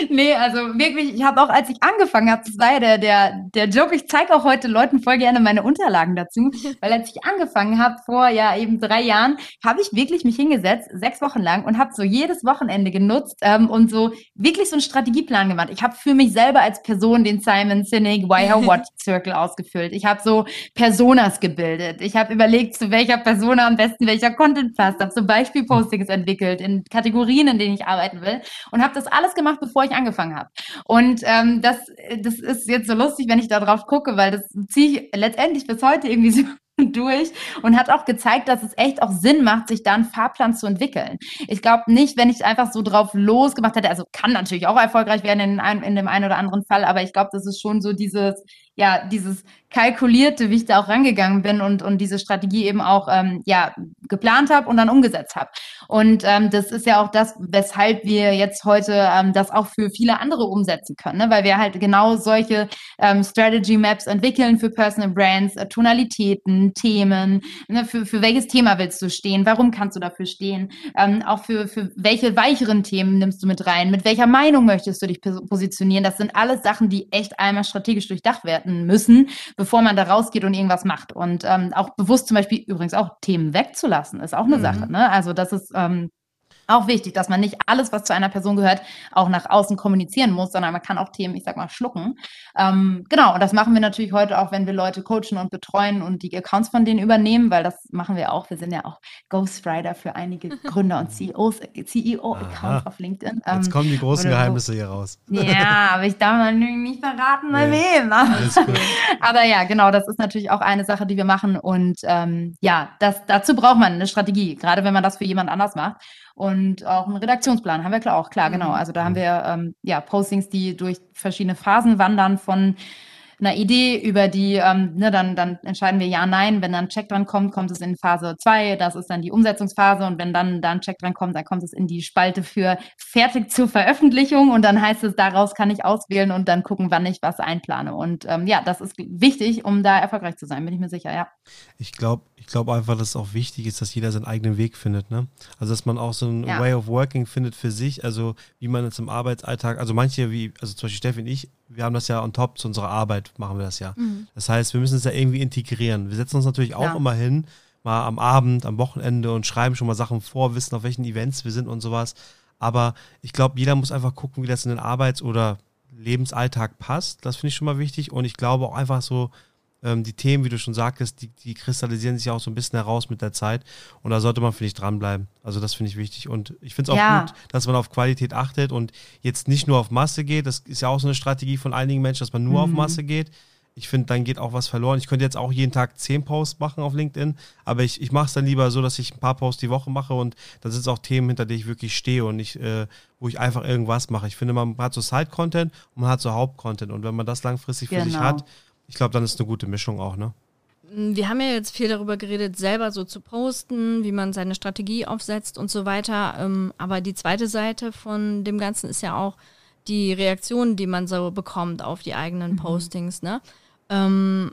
[SPEAKER 3] nee, also wirklich, ich habe auch, als ich angefangen habe, das war ja der, der, der Joke, ich zeige auch heute Leuten voll gerne meine Unterlagen dazu, weil als ich angefangen habe, vor ja eben drei Jahren, habe ich wirklich mich hingesetzt, sechs Wochen lang und habe so jedes Wochenende genutzt ähm, und so wirklich so einen Strategieplan gemacht. Ich habe für mich selber als Person den Simon Sinek Why How What Circle ausgefüllt. Ich habe so Personas gebildet. Ich habe überlegt, zu welcher Persona am besten welcher Content passt. Habe so Beispielpostings entwickelt in Kategorien, in denen ich arbeiten will und habe das alles gemacht, bevor ich angefangen habe. Und ähm, das, das ist jetzt so lustig, wenn ich da drauf gucke, weil das ziehe ich letztendlich bis heute irgendwie so durch und hat auch gezeigt, dass es echt auch Sinn macht, sich da einen Fahrplan zu entwickeln. Ich glaube nicht, wenn ich einfach so drauf losgemacht hätte, also kann natürlich auch erfolgreich werden in, einem, in dem einen oder anderen Fall, aber ich glaube, das ist schon so dieses, ja, dieses kalkulierte, wie ich da auch rangegangen bin und, und diese Strategie eben auch ähm, ja, geplant habe und dann umgesetzt habe. Und ähm, das ist ja auch das, weshalb wir jetzt heute ähm, das auch für viele andere umsetzen können, ne? weil wir halt genau solche ähm, Strategy Maps entwickeln für Personal Brands, äh, Tonalitäten, Themen, ne? für, für welches Thema willst du stehen, warum kannst du dafür stehen, ähm, auch für, für welche weicheren Themen nimmst du mit rein, mit welcher Meinung möchtest du dich positionieren. Das sind alles Sachen, die echt einmal strategisch durchdacht werden müssen, bevor man da rausgeht und irgendwas macht. Und ähm, auch bewusst zum Beispiel übrigens auch Themen wegzulassen, ist auch eine mhm. Sache. Ne? Also das ist ähm, auch wichtig, dass man nicht alles, was zu einer Person gehört, auch nach außen kommunizieren muss, sondern man kann auch Themen, ich sag mal, schlucken. Ähm, genau, und das machen wir natürlich heute auch, wenn wir Leute coachen und betreuen und die Accounts von denen übernehmen, weil das machen wir auch. Wir sind ja auch Ghostwriter für einige Gründer und CEOs, CEO-Accounts auf LinkedIn.
[SPEAKER 2] Ähm, Jetzt kommen die großen Geheimnisse hier raus.
[SPEAKER 3] Ja, aber ich darf natürlich nicht verraten, bei nee. wem. aber ja, genau, das ist natürlich auch eine Sache, die wir machen. Und ähm, ja, das, dazu braucht man eine Strategie, gerade wenn man das für jemand anders macht und auch einen Redaktionsplan haben wir klar auch klar genau mhm. also da haben wir ähm, ja Postings die durch verschiedene Phasen wandern von einer Idee, über die, ähm, ne, dann, dann entscheiden wir ja, nein. Wenn dann ein Check dran kommt, kommt es in Phase 2, das ist dann die Umsetzungsphase und wenn dann da ein Check dran kommt, dann kommt es in die Spalte für fertig zur Veröffentlichung und dann heißt es, daraus kann ich auswählen und dann gucken, wann ich was einplane. Und ähm, ja, das ist wichtig, um da erfolgreich zu sein, bin ich mir sicher, ja.
[SPEAKER 2] Ich glaube ich glaube einfach, dass es auch wichtig ist, dass jeder seinen eigenen Weg findet. Ne? Also, dass man auch so ein ja. Way of Working findet für sich, also wie man jetzt im Arbeitsalltag, also manche, wie, also zum Beispiel Steffi und ich, wir haben das ja on top zu unserer Arbeit, machen wir das ja. Mhm. Das heißt, wir müssen es ja irgendwie integrieren. Wir setzen uns natürlich auch ja. immer hin, mal am Abend, am Wochenende und schreiben schon mal Sachen vor, wissen, auf welchen Events wir sind und sowas. Aber ich glaube, jeder muss einfach gucken, wie das in den Arbeits- oder Lebensalltag passt. Das finde ich schon mal wichtig. Und ich glaube auch einfach so, ähm, die Themen, wie du schon sagtest, die, die kristallisieren sich auch so ein bisschen heraus mit der Zeit. Und da sollte man, finde ich, dranbleiben. Also das finde ich wichtig. Und ich finde es auch ja. gut, dass man auf Qualität achtet und jetzt nicht nur auf Masse geht. Das ist ja auch so eine Strategie von einigen Menschen, dass man nur mhm. auf Masse geht. Ich finde, dann geht auch was verloren. Ich könnte jetzt auch jeden Tag zehn Posts machen auf LinkedIn, aber ich, ich mache es dann lieber so, dass ich ein paar Posts die Woche mache und da sind es auch Themen, hinter denen ich wirklich stehe und nicht, äh, wo ich einfach irgendwas mache. Ich finde, man hat so Side-Content und man hat so Haupt-Content und wenn man das langfristig für genau. sich hat, ich glaube, dann ist eine gute Mischung auch, ne?
[SPEAKER 1] Mm, wir haben ja jetzt viel darüber geredet, selber so zu posten, wie man seine Strategie aufsetzt und so weiter. Ähm, aber die zweite Seite von dem Ganzen ist ja auch die Reaktionen, die man so bekommt auf die eigenen mhm. Postings. Ne? Ähm,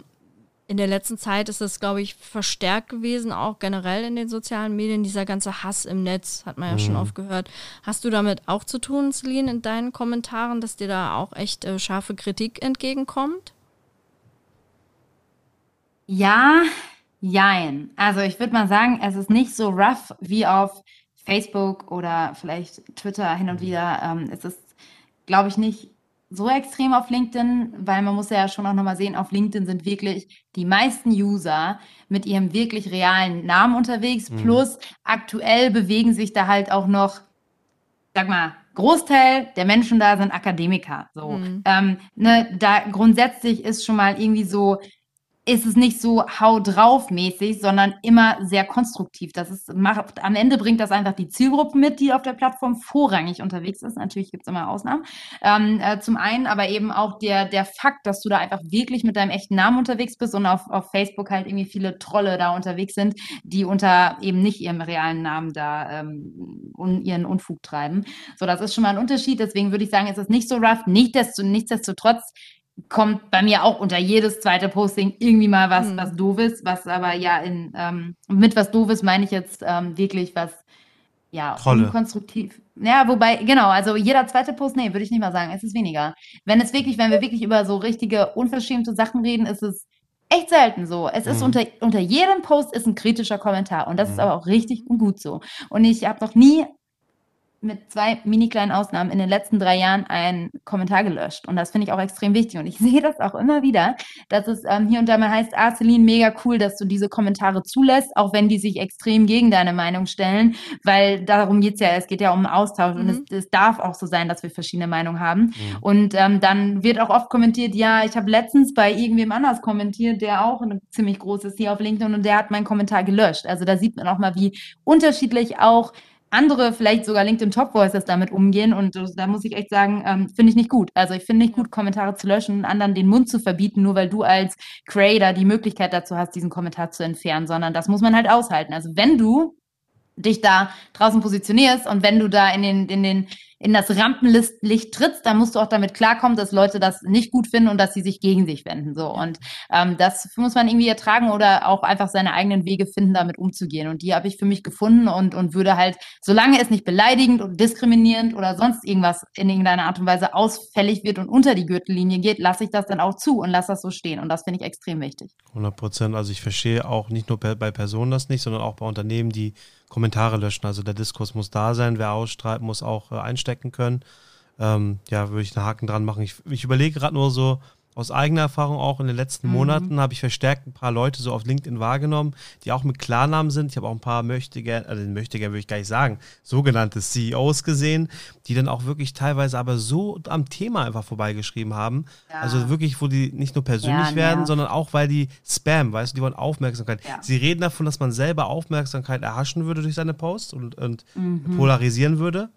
[SPEAKER 1] in der letzten Zeit ist das, glaube ich, verstärkt gewesen, auch generell in den sozialen Medien. Dieser ganze Hass im Netz hat man ja mhm. schon oft gehört. Hast du damit auch zu tun, Celine, in deinen Kommentaren, dass dir da auch echt äh, scharfe Kritik entgegenkommt?
[SPEAKER 3] Ja, jein. Also ich würde mal sagen, es ist nicht so rough wie auf Facebook oder vielleicht Twitter hin und wieder. Ähm, es ist, glaube ich, nicht so extrem auf LinkedIn, weil man muss ja schon auch nochmal sehen, auf LinkedIn sind wirklich die meisten User mit ihrem wirklich realen Namen unterwegs, mhm. plus aktuell bewegen sich da halt auch noch, sag mal, Großteil der Menschen da sind Akademiker. So, mhm. ähm, ne, da grundsätzlich ist schon mal irgendwie so ist es nicht so hau drauf mäßig, sondern immer sehr konstruktiv. Das ist, macht, am Ende bringt das einfach die Zielgruppe mit, die auf der Plattform vorrangig unterwegs ist. Natürlich gibt es immer Ausnahmen. Ähm, äh, zum einen, aber eben auch der, der Fakt, dass du da einfach wirklich mit deinem echten Namen unterwegs bist und auf, auf Facebook halt irgendwie viele Trolle da unterwegs sind, die unter eben nicht ihrem realen Namen da ähm, un, ihren Unfug treiben. So, das ist schon mal ein Unterschied. Deswegen würde ich sagen, ist es nicht so rough. nichtsdestotrotz kommt bei mir auch unter jedes zweite Posting irgendwie mal was, mhm. was doofes, was aber ja in, ähm, mit was doofes meine ich jetzt ähm, wirklich was, ja,
[SPEAKER 2] Trolle.
[SPEAKER 3] unkonstruktiv. Ja, wobei, genau, also jeder zweite Post, nee, würde ich nicht mal sagen, es ist weniger. Wenn es wirklich, wenn wir wirklich über so richtige, unverschämte Sachen reden, ist es echt selten so. Es ist mhm. unter, unter jedem Post ist ein kritischer Kommentar und das mhm. ist aber auch richtig und gut so. Und ich habe noch nie mit zwei mini kleinen Ausnahmen in den letzten drei Jahren einen Kommentar gelöscht. Und das finde ich auch extrem wichtig. Und ich sehe das auch immer wieder, dass es ähm, hier und da mal heißt, ah, Celine, mega cool, dass du diese Kommentare zulässt, auch wenn die sich extrem gegen deine Meinung stellen, weil darum geht's ja, es geht ja um Austausch mhm. und es, es, darf auch so sein, dass wir verschiedene Meinungen haben. Mhm. Und ähm, dann wird auch oft kommentiert, ja, ich habe letztens bei irgendwem anders kommentiert, der auch eine ziemlich groß ist hier auf LinkedIn und der hat meinen Kommentar gelöscht. Also da sieht man auch mal, wie unterschiedlich auch andere, vielleicht sogar LinkedIn Top Voices damit umgehen. Und da muss ich echt sagen, ähm, finde ich nicht gut. Also ich finde nicht gut, Kommentare zu löschen und anderen den Mund zu verbieten, nur weil du als Creator die Möglichkeit dazu hast, diesen Kommentar zu entfernen, sondern das muss man halt aushalten. Also wenn du dich da draußen positionierst und wenn du da in den, in den in das Rampenlicht trittst, dann musst du auch damit klarkommen, dass Leute das nicht gut finden und dass sie sich gegen sich wenden. So und ähm, das muss man irgendwie ertragen oder auch einfach seine eigenen Wege finden, damit umzugehen. Und die habe ich für mich gefunden und und würde halt, solange es nicht beleidigend und diskriminierend oder sonst irgendwas in irgendeiner Art und Weise ausfällig wird und unter die Gürtellinie geht, lasse ich das dann auch zu und lasse das so stehen. Und das finde ich extrem wichtig.
[SPEAKER 2] 100 Prozent. Also ich verstehe auch nicht nur bei Personen das nicht, sondern auch bei Unternehmen, die Kommentare löschen. Also der Diskurs muss da sein, wer ausstrahlt, muss auch äh, einstecken können. Ähm, ja, würde ich einen Haken dran machen. Ich, ich überlege gerade nur so, aus eigener Erfahrung auch in den letzten mhm. Monaten habe ich verstärkt ein paar Leute so auf LinkedIn wahrgenommen, die auch mit Klarnamen sind. Ich habe auch ein paar möchte gerne, also möchte gerne würde ich gar nicht sagen, sogenannte CEOs gesehen, die dann auch wirklich teilweise aber so am Thema einfach vorbeigeschrieben haben. Ja. Also wirklich, wo die nicht nur persönlich ja, werden, ja. sondern auch, weil die Spam, weißt du, die wollen Aufmerksamkeit. Sie reden davon, dass man selber Aufmerksamkeit erhaschen würde durch seine Posts und, und mhm. polarisieren würde.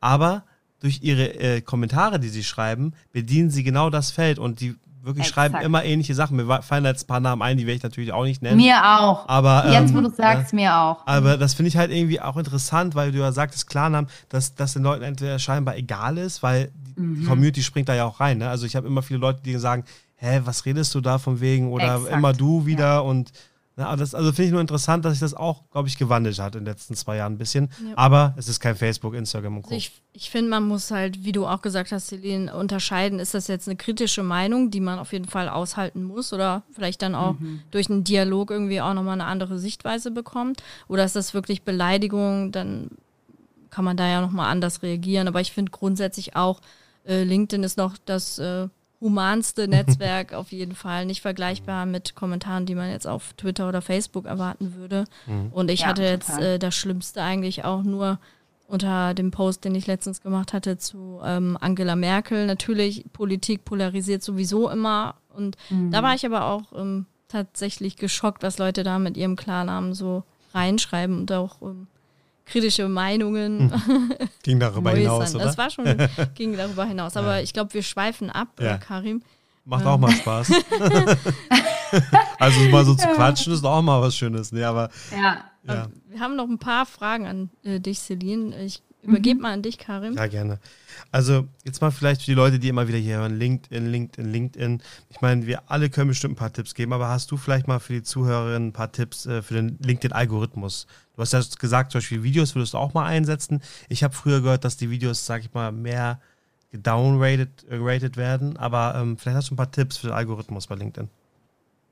[SPEAKER 2] Aber durch ihre äh, Kommentare, die sie schreiben, bedienen sie genau das Feld und die wirklich Exakt. schreiben immer ähnliche Sachen. Mir fallen jetzt ein paar Namen ein, die werde ich natürlich auch nicht nennen.
[SPEAKER 3] Mir auch.
[SPEAKER 2] Aber,
[SPEAKER 3] jetzt, ähm, wo du sagst, äh, mir auch.
[SPEAKER 2] Aber das finde ich halt irgendwie auch interessant, weil du ja sagtest, Klarnamen, dass das den Leuten entweder scheinbar egal ist, weil mhm. die Community springt da ja auch rein. Ne? Also ich habe immer viele Leute, die sagen, hä, was redest du da von wegen? Oder Exakt. immer du wieder ja. und ja, das, also finde ich nur interessant, dass sich das auch, glaube ich, gewandelt hat in den letzten zwei Jahren ein bisschen. Ja. Aber es ist kein Facebook, Instagram und Co.
[SPEAKER 1] Also ich, ich finde, man muss halt, wie du auch gesagt hast, Celine, unterscheiden, ist das jetzt eine kritische Meinung, die man auf jeden Fall aushalten muss oder vielleicht dann auch mhm. durch einen Dialog irgendwie auch nochmal eine andere Sichtweise bekommt? Oder ist das wirklich Beleidigung? Dann kann man da ja nochmal anders reagieren. Aber ich finde grundsätzlich auch, äh, LinkedIn ist noch das äh, humanste Netzwerk auf jeden Fall. Nicht vergleichbar mit Kommentaren, die man jetzt auf Twitter oder Facebook erwarten würde. Mhm. Und ich ja, hatte jetzt äh, das Schlimmste eigentlich auch nur unter dem Post, den ich letztens gemacht hatte zu ähm, Angela Merkel. Natürlich, Politik polarisiert sowieso immer. Und mhm. da war ich aber auch ähm, tatsächlich geschockt, was Leute da mit ihrem Klarnamen so reinschreiben und auch ähm, kritische Meinungen.
[SPEAKER 2] Hm. Ging darüber hinaus, oder?
[SPEAKER 1] Das war schon, ging darüber hinaus. Aber ja. ich glaube, wir schweifen ab, ja. Karim.
[SPEAKER 2] Macht auch mal Spaß. also mal so zu quatschen ist auch mal was Schönes. Nee, aber,
[SPEAKER 3] ja.
[SPEAKER 1] ja. Wir haben noch ein paar Fragen an äh, dich, Celine. Ich übergebe mhm. mal an dich, Karim.
[SPEAKER 2] Ja, gerne. Also jetzt mal vielleicht für die Leute, die immer wieder hier hören, LinkedIn, LinkedIn, LinkedIn. Ich meine, wir alle können bestimmt ein paar Tipps geben, aber hast du vielleicht mal für die Zuhörerinnen ein paar Tipps äh, für den LinkedIn-Algorithmus? Du hast ja gesagt, zum Beispiel Videos würdest du auch mal einsetzen. Ich habe früher gehört, dass die Videos, sag ich mal, mehr gedownrated äh, werden, aber ähm, vielleicht hast du ein paar Tipps für den Algorithmus bei LinkedIn.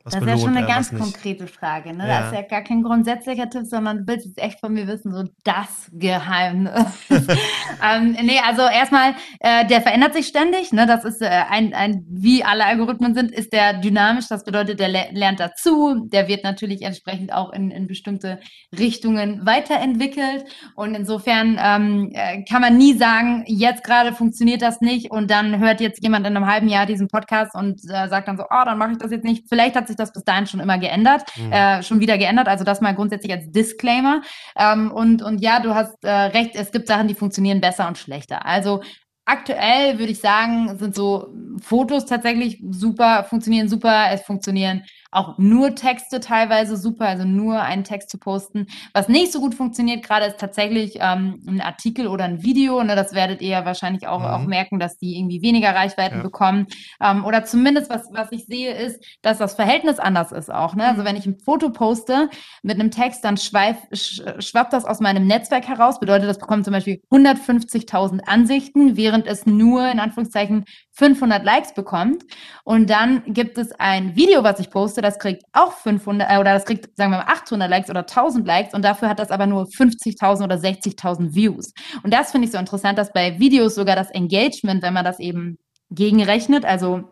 [SPEAKER 3] Was das ist ja schon eine ganz konkrete Frage. Ne? Ja. Das ist ja gar kein grundsätzlicher Tipp, sondern du willst jetzt echt von mir wissen, so das Geheimnis. ähm, nee, also erstmal, äh, der verändert sich ständig. Ne? Das ist äh, ein, ein, wie alle Algorithmen sind, ist der dynamisch. Das bedeutet, der lernt dazu. Der wird natürlich entsprechend auch in, in bestimmte Richtungen weiterentwickelt. Und insofern ähm, äh, kann man nie sagen, jetzt gerade funktioniert das nicht und dann hört jetzt jemand in einem halben Jahr diesen Podcast und äh, sagt dann so, oh, dann mache ich das jetzt nicht. Vielleicht hat sich das bis dahin schon immer geändert, mhm. äh, schon wieder geändert. Also das mal grundsätzlich als Disclaimer. Ähm, und, und ja, du hast äh, recht, es gibt Sachen, die funktionieren besser und schlechter. Also aktuell würde ich sagen, sind so Fotos tatsächlich super, funktionieren super. Es funktionieren auch nur Texte teilweise super, also nur einen Text zu posten. Was nicht so gut funktioniert gerade ist tatsächlich ähm, ein Artikel oder ein Video. Ne, das werdet ihr ja wahrscheinlich auch, mhm. auch merken, dass die irgendwie weniger Reichweiten ja. bekommen. Ähm, oder zumindest, was, was ich sehe, ist, dass das Verhältnis anders ist auch. Ne? Also mhm. wenn ich ein Foto poste mit einem Text, dann schweif, sch, schwappt das aus meinem Netzwerk heraus. Bedeutet, das bekommt zum Beispiel 150.000 Ansichten, während es nur in Anführungszeichen 500 Likes bekommt. Und dann gibt es ein Video, was ich poste, das kriegt auch 500 äh, oder das kriegt, sagen wir mal, 800 Likes oder 1000 Likes und dafür hat das aber nur 50.000 oder 60.000 Views. Und das finde ich so interessant, dass bei Videos sogar das Engagement, wenn man das eben gegenrechnet, also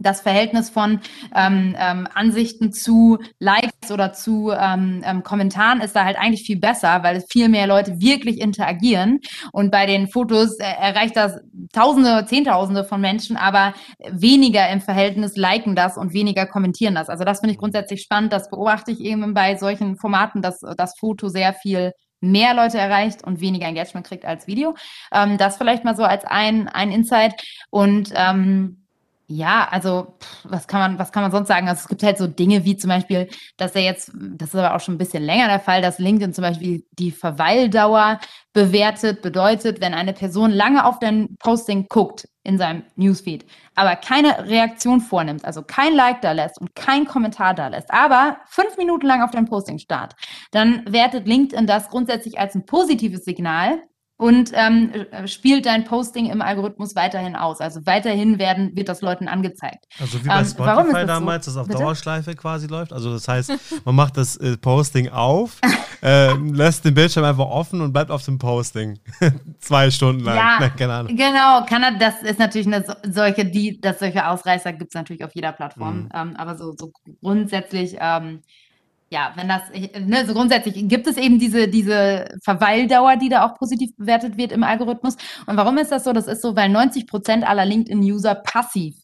[SPEAKER 3] das Verhältnis von ähm, ähm, Ansichten zu Likes oder zu ähm, ähm, Kommentaren ist da halt eigentlich viel besser, weil viel mehr Leute wirklich interagieren. Und bei den Fotos äh, erreicht das Tausende, Zehntausende von Menschen, aber weniger im Verhältnis liken das und weniger kommentieren das. Also das finde ich grundsätzlich spannend. Das beobachte ich eben bei solchen Formaten, dass das Foto sehr viel mehr Leute erreicht und weniger Engagement kriegt als Video. Ähm, das vielleicht mal so als ein, ein Insight. Und ähm, ja, also was kann man, was kann man sonst sagen? Also es gibt halt so Dinge wie zum Beispiel, dass er jetzt, das ist aber auch schon ein bisschen länger der Fall, dass LinkedIn zum Beispiel die Verweildauer bewertet, bedeutet, wenn eine Person lange auf dein Posting guckt in seinem Newsfeed, aber keine Reaktion vornimmt, also kein Like da lässt und kein Kommentar da lässt, aber fünf Minuten lang auf dein Posting starrt, dann wertet LinkedIn das grundsätzlich als ein positives Signal und ähm, äh, spielt dein Posting im Algorithmus weiterhin aus. Also weiterhin werden, wird das Leuten angezeigt.
[SPEAKER 2] Also wie bei ähm, Spotify das damals, so? das auf Bitte? Dauerschleife quasi läuft. Also das heißt, man macht das äh, Posting auf, äh, lässt den Bildschirm einfach offen und bleibt auf dem Posting. Zwei Stunden lang. Ja,
[SPEAKER 3] Nein, keine Ahnung. Genau, kann er, das ist natürlich eine solche, die, dass solche Ausreißer gibt es natürlich auf jeder Plattform. Mhm. Ähm, aber so, so grundsätzlich ähm, ja, wenn das, ne, so grundsätzlich gibt es eben diese, diese Verweildauer, die da auch positiv bewertet wird im Algorithmus. Und warum ist das so? Das ist so, weil 90 Prozent aller LinkedIn-User passiv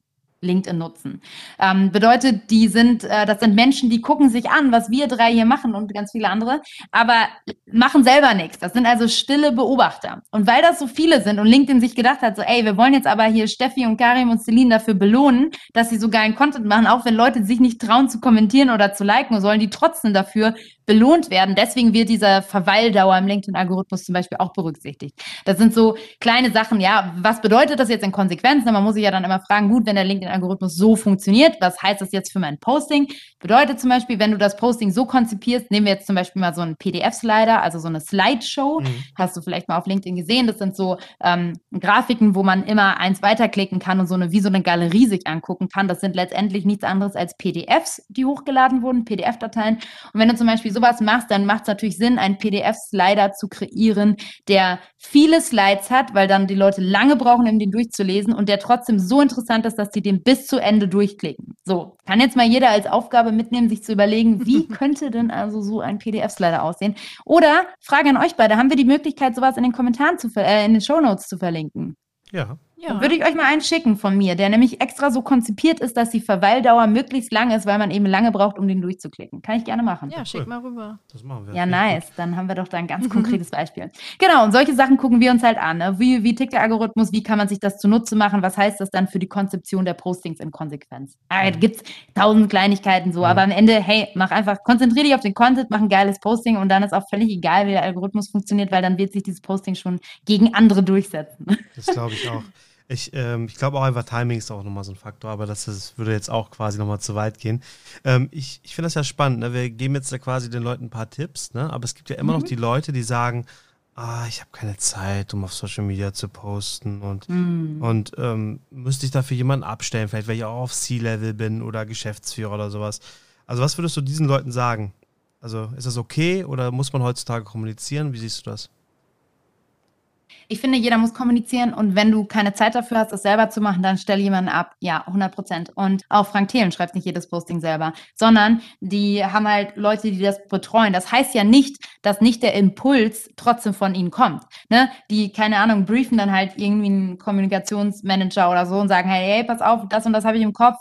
[SPEAKER 3] LinkedIn nutzen. Ähm, bedeutet, die sind, äh, das sind Menschen, die gucken sich an, was wir drei hier machen und ganz viele andere, aber machen selber nichts. Das sind also stille Beobachter. Und weil das so viele sind und LinkedIn sich gedacht hat, so, ey, wir wollen jetzt aber hier Steffi und Karim und Celine dafür belohnen, dass sie so geilen Content machen, auch wenn Leute sich nicht trauen zu kommentieren oder zu liken, sollen die trotzdem dafür belohnt werden. Deswegen wird dieser Verweildauer im LinkedIn-Algorithmus zum Beispiel auch berücksichtigt. Das sind so kleine Sachen. Ja, was bedeutet das jetzt in Konsequenz? Man muss sich ja dann immer fragen, gut, wenn der LinkedIn-Algorithmus so funktioniert, was heißt das jetzt für mein Posting? Bedeutet zum Beispiel, wenn du das Posting so konzipierst, nehmen wir jetzt zum Beispiel mal so einen PDF-Slider, also so eine Slideshow, mhm. hast du vielleicht mal auf LinkedIn gesehen. Das sind so ähm, Grafiken, wo man immer eins weiterklicken kann und so eine wie so eine Galerie sich angucken kann. Das sind letztendlich nichts anderes als PDFs, die hochgeladen wurden, PDF-Dateien. Und wenn du zum Beispiel sowas machst, dann macht es natürlich Sinn, einen PDF-Slider zu kreieren, der viele Slides hat, weil dann die Leute lange brauchen, um den durchzulesen und der trotzdem so interessant ist, dass sie den bis zu Ende durchklicken. So, kann jetzt mal jeder als Aufgabe mitnehmen, sich zu überlegen, wie könnte denn also so ein PDF-Slider aussehen? Oder Frage an euch beide, haben wir die Möglichkeit, sowas in den Kommentaren zu, äh, in den Show Notes zu verlinken?
[SPEAKER 2] Ja.
[SPEAKER 3] Ja. Würde ich euch mal einen schicken von mir, der nämlich extra so konzipiert ist, dass die Verweildauer möglichst lang ist, weil man eben lange braucht, um den durchzuklicken. Kann ich gerne machen.
[SPEAKER 1] Ja, schick mal rüber.
[SPEAKER 3] Das machen wir. Ja, nice. Dann haben wir doch da ein ganz konkretes Beispiel. Genau, und solche Sachen gucken wir uns halt an. Ne? Wie, wie tickt der Algorithmus? Wie kann man sich das zunutze machen? Was heißt das dann für die Konzeption der Postings in Konsequenz? Ah, da gibt es tausend Kleinigkeiten so, ja. aber am Ende, hey, mach einfach, konzentriere dich auf den Content, mach ein geiles Posting und dann ist auch völlig egal, wie der Algorithmus funktioniert, weil dann wird sich dieses Posting schon gegen andere durchsetzen.
[SPEAKER 2] Das glaube ich auch. Ich, ähm, ich glaube auch einfach Timing ist auch nochmal so ein Faktor, aber das, das würde jetzt auch quasi nochmal zu weit gehen. Ähm, ich ich finde das ja spannend. Ne? Wir geben jetzt da quasi den Leuten ein paar Tipps, ne? aber es gibt ja immer mhm. noch die Leute, die sagen, ah, ich habe keine Zeit, um auf Social Media zu posten und, mhm. und ähm, müsste ich dafür jemanden abstellen, vielleicht weil ich auch auf C-Level bin oder Geschäftsführer oder sowas. Also was würdest du diesen Leuten sagen? Also ist das okay oder muss man heutzutage kommunizieren? Wie siehst du das?
[SPEAKER 3] Ich finde, jeder muss kommunizieren und wenn du keine Zeit dafür hast, das selber zu machen, dann stell jemanden ab. Ja, 100 Prozent. Und auch Frank Thelen schreibt nicht jedes Posting selber, sondern die haben halt Leute, die das betreuen. Das heißt ja nicht, dass nicht der Impuls trotzdem von ihnen kommt. Ne? Die, keine Ahnung, briefen dann halt irgendwie einen Kommunikationsmanager oder so und sagen, hey, hey, pass auf, das und das habe ich im Kopf,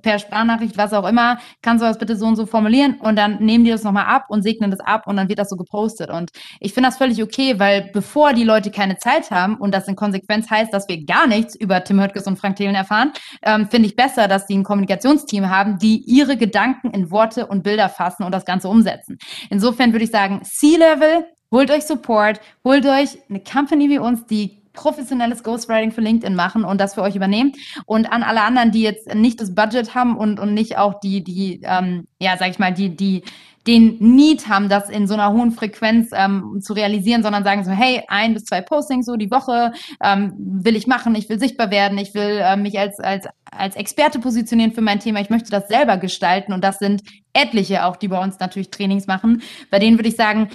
[SPEAKER 3] per Sprachnachricht, was auch immer, kannst du das bitte so und so formulieren und dann nehmen die das nochmal ab und segnen das ab und dann wird das so gepostet. Und ich finde das völlig okay, weil bevor die Leute keine Zeit haben und das in Konsequenz heißt, dass wir gar nichts über Tim Höttges und Frank Thelen erfahren, ähm, finde ich besser, dass die ein Kommunikationsteam haben, die ihre Gedanken in Worte und Bilder fassen und das Ganze umsetzen. Insofern würde ich sagen, C-Level, holt euch Support, holt euch eine Company wie uns, die professionelles Ghostwriting für LinkedIn machen und das für euch übernehmen. Und an alle anderen, die jetzt nicht das Budget haben und, und nicht auch die, die, ähm, ja, sag ich mal, die, die den Need haben, das in so einer hohen Frequenz ähm, zu realisieren, sondern sagen so, hey, ein bis zwei Postings so die Woche ähm, will ich machen, ich will sichtbar werden, ich will äh, mich als, als, als Experte positionieren für mein Thema, ich möchte das selber gestalten und das sind etliche auch, die bei uns natürlich Trainings machen. Bei denen würde ich sagen,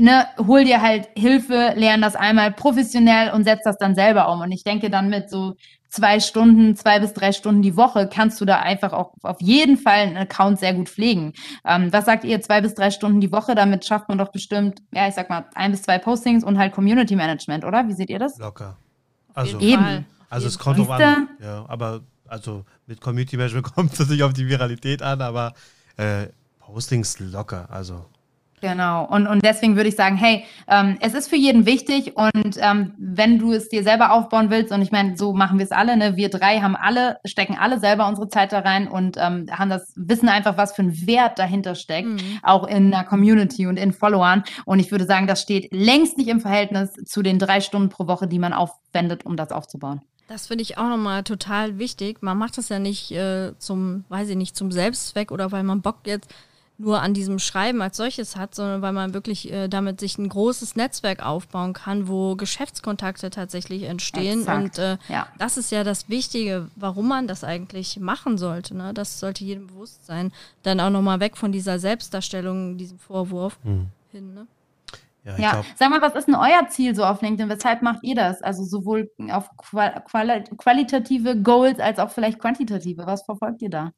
[SPEAKER 3] ne, hol dir halt Hilfe, lern das einmal professionell und setz das dann selber um. Und ich denke dann mit so zwei Stunden, zwei bis drei Stunden die Woche kannst du da einfach auch auf jeden Fall einen Account sehr gut pflegen. Ähm, was sagt ihr, zwei bis drei Stunden die Woche? Damit schafft man doch bestimmt, ja, ich sag mal, ein bis zwei Postings und halt Community Management, oder? Wie seht ihr das?
[SPEAKER 2] Locker. Also,
[SPEAKER 3] Eben.
[SPEAKER 2] Also es kommt drauf an. Ja, aber also mit Community Management kommt es natürlich auf die Viralität an, aber äh, Postings locker. Also
[SPEAKER 3] Genau. Und, und deswegen würde ich sagen, hey, ähm, es ist für jeden wichtig und ähm, wenn du es dir selber aufbauen willst, und ich meine, so machen wir es alle, ne? Wir drei haben alle, stecken alle selber unsere Zeit da rein und ähm, haben das Wissen einfach, was für ein Wert dahinter steckt, mhm. auch in der Community und in Followern. Und ich würde sagen, das steht längst nicht im Verhältnis zu den drei Stunden pro Woche, die man aufwendet, um das aufzubauen.
[SPEAKER 1] Das finde ich auch nochmal total wichtig. Man macht das ja nicht äh, zum, weiß ich nicht, zum Selbstzweck oder weil man Bock jetzt nur an diesem Schreiben als solches hat, sondern weil man wirklich äh, damit sich ein großes Netzwerk aufbauen kann, wo Geschäftskontakte tatsächlich entstehen. Exakt. Und äh, ja. das ist ja das Wichtige, warum man das eigentlich machen sollte. Ne? Das sollte jedem bewusst sein. Dann auch nochmal weg von dieser Selbstdarstellung, diesem Vorwurf mhm. hin. Ne?
[SPEAKER 3] Ja, ja. Glaub, sag mal, was ist denn euer Ziel so auf LinkedIn? Weshalb macht ihr das? Also sowohl auf quali qualitative Goals als auch vielleicht quantitative. Was verfolgt ihr da?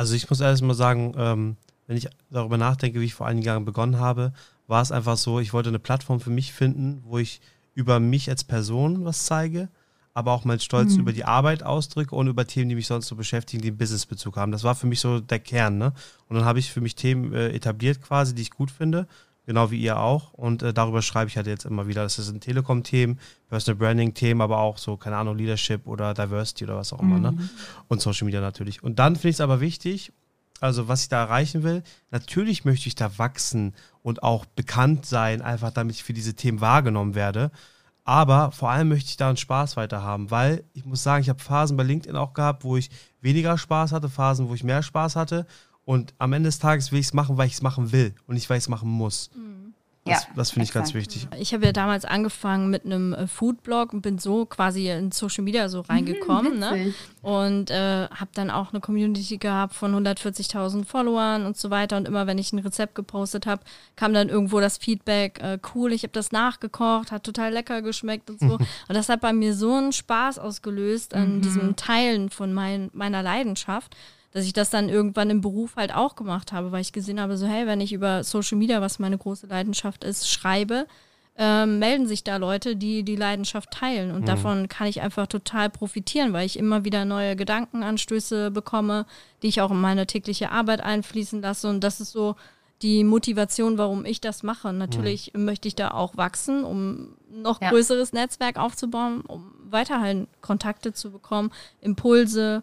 [SPEAKER 2] Also ich muss erst mal sagen, ähm, wenn ich darüber nachdenke, wie ich vor einigen Jahren begonnen habe, war es einfach so, ich wollte eine Plattform für mich finden, wo ich über mich als Person was zeige, aber auch meinen Stolz mhm. über die Arbeit ausdrücke und über Themen, die mich sonst so beschäftigen, die einen Businessbezug haben. Das war für mich so der Kern. Ne? Und dann habe ich für mich Themen äh, etabliert quasi, die ich gut finde genau wie ihr auch. Und äh, darüber schreibe ich halt jetzt immer wieder. Das sind Telekom-Themen, Personal Branding-Themen, aber auch so, keine Ahnung, Leadership oder Diversity oder was auch immer. Ne? Mhm. Ne? Und Social Media natürlich. Und dann finde ich es aber wichtig, also was ich da erreichen will, natürlich möchte ich da wachsen und auch bekannt sein, einfach damit ich für diese Themen wahrgenommen werde. Aber vor allem möchte ich da einen Spaß weiter haben, weil ich muss sagen, ich habe Phasen bei LinkedIn auch gehabt, wo ich weniger Spaß hatte, Phasen, wo ich mehr Spaß hatte. Und am Ende des Tages will ich es machen, weil ich es machen will und nicht, weil ich es machen muss. Mhm. Das, ja, das finde ich ganz wichtig.
[SPEAKER 1] Ich habe ja damals angefangen mit einem äh, Foodblog und bin so quasi in Social Media so reingekommen. Mhm, ne? Und äh, habe dann auch eine Community gehabt von 140.000 Followern und so weiter. Und immer wenn ich ein Rezept gepostet habe, kam dann irgendwo das Feedback, äh, cool, ich habe das nachgekocht, hat total lecker geschmeckt und so. und das hat bei mir so einen Spaß ausgelöst an mhm. diesem Teilen von mein, meiner Leidenschaft dass ich das dann irgendwann im Beruf halt auch gemacht habe, weil ich gesehen habe, so hey, wenn ich über Social Media, was meine große Leidenschaft ist, schreibe, ähm, melden sich da Leute, die die Leidenschaft teilen. Und mhm. davon kann ich einfach total profitieren, weil ich immer wieder neue Gedankenanstöße bekomme, die ich auch in meine tägliche Arbeit einfließen lasse. Und das ist so die Motivation, warum ich das mache. Natürlich mhm. möchte ich da auch wachsen, um noch ja. größeres Netzwerk aufzubauen, um weiterhin Kontakte zu bekommen, Impulse.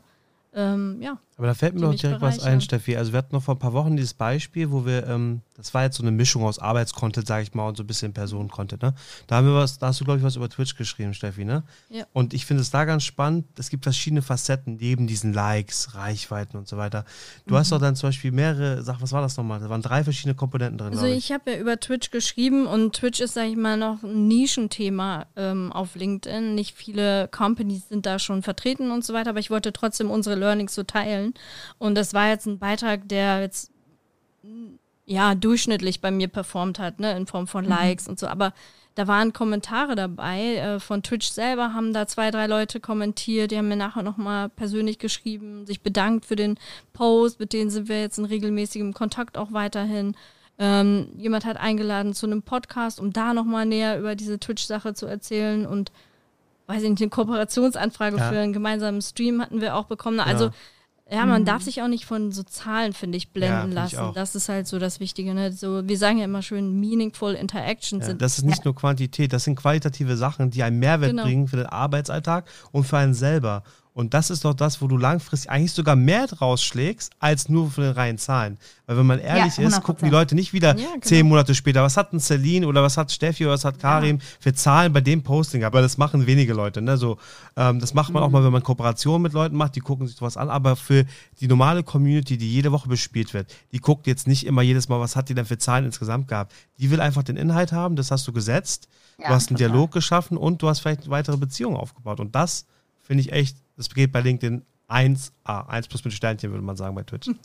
[SPEAKER 1] Ähm, ja.
[SPEAKER 2] Aber da fällt mir noch direkt was ein, Steffi. Also wir hatten noch vor ein paar Wochen dieses Beispiel, wo wir, ähm, das war jetzt so eine Mischung aus Arbeitscontent, sage ich mal, und so ein bisschen Personencontent. Ne? Da haben wir was, da hast du, glaube ich, was über Twitch geschrieben, Steffi, ne? Ja. Und ich finde es da ganz spannend, es gibt verschiedene Facetten neben diesen Likes, Reichweiten und so weiter. Du mhm. hast doch dann zum Beispiel mehrere, sag, was war das nochmal? Da waren drei verschiedene Komponenten drin.
[SPEAKER 1] Also ich, ich habe ja über Twitch geschrieben und Twitch ist, sage ich mal, noch ein Nischenthema ähm, auf LinkedIn. Nicht viele Companies sind da schon vertreten und so weiter, aber ich wollte trotzdem unsere Learnings so teilen wollen. Und das war jetzt ein Beitrag, der jetzt ja durchschnittlich bei mir performt hat, ne, in Form von mhm. Likes mhm. und so. Aber da waren Kommentare dabei. Äh, von Twitch selber haben da zwei, drei Leute kommentiert. Die haben mir nachher nochmal persönlich geschrieben, sich bedankt für den Post. Mit denen sind wir jetzt in regelmäßigem Kontakt auch weiterhin. Ähm, jemand hat eingeladen zu einem Podcast, um da nochmal näher über diese Twitch-Sache zu erzählen und weiß ich nicht, eine Kooperationsanfrage ja. für einen gemeinsamen Stream hatten wir auch bekommen. Also ja. Ja, man mhm. darf sich auch nicht von so Zahlen, finde ich, blenden ja, lassen. Ich das ist halt so das Wichtige. Ne? So, wir sagen ja immer schön, meaningful interactions
[SPEAKER 2] ja,
[SPEAKER 1] sind.
[SPEAKER 2] Das ist nicht ja. nur Quantität, das sind qualitative Sachen, die einen Mehrwert genau. bringen für den Arbeitsalltag und für einen selber. Und das ist doch das, wo du langfristig eigentlich sogar mehr draus schlägst, als nur von den reinen Zahlen. Weil wenn man ehrlich ja, ist, gucken die Leute nicht wieder ja, genau. zehn Monate später, was hat ein Celine oder was hat Steffi oder was hat Karim ja. für Zahlen bei dem Posting. Aber das machen wenige Leute. Ne? So, ähm, das macht man mhm. auch mal, wenn man Kooperationen mit Leuten macht, die gucken sich sowas an. Aber für die normale Community, die jede Woche bespielt wird, die guckt jetzt nicht immer jedes Mal, was hat die denn für Zahlen insgesamt gehabt. Die will einfach den Inhalt haben, das hast du gesetzt. du hast einen total. Dialog geschaffen und du hast vielleicht weitere Beziehungen aufgebaut. Und das finde ich echt das geht bei LinkedIn 1A, 1 plus mit Sternchen, würde man sagen bei Twitch.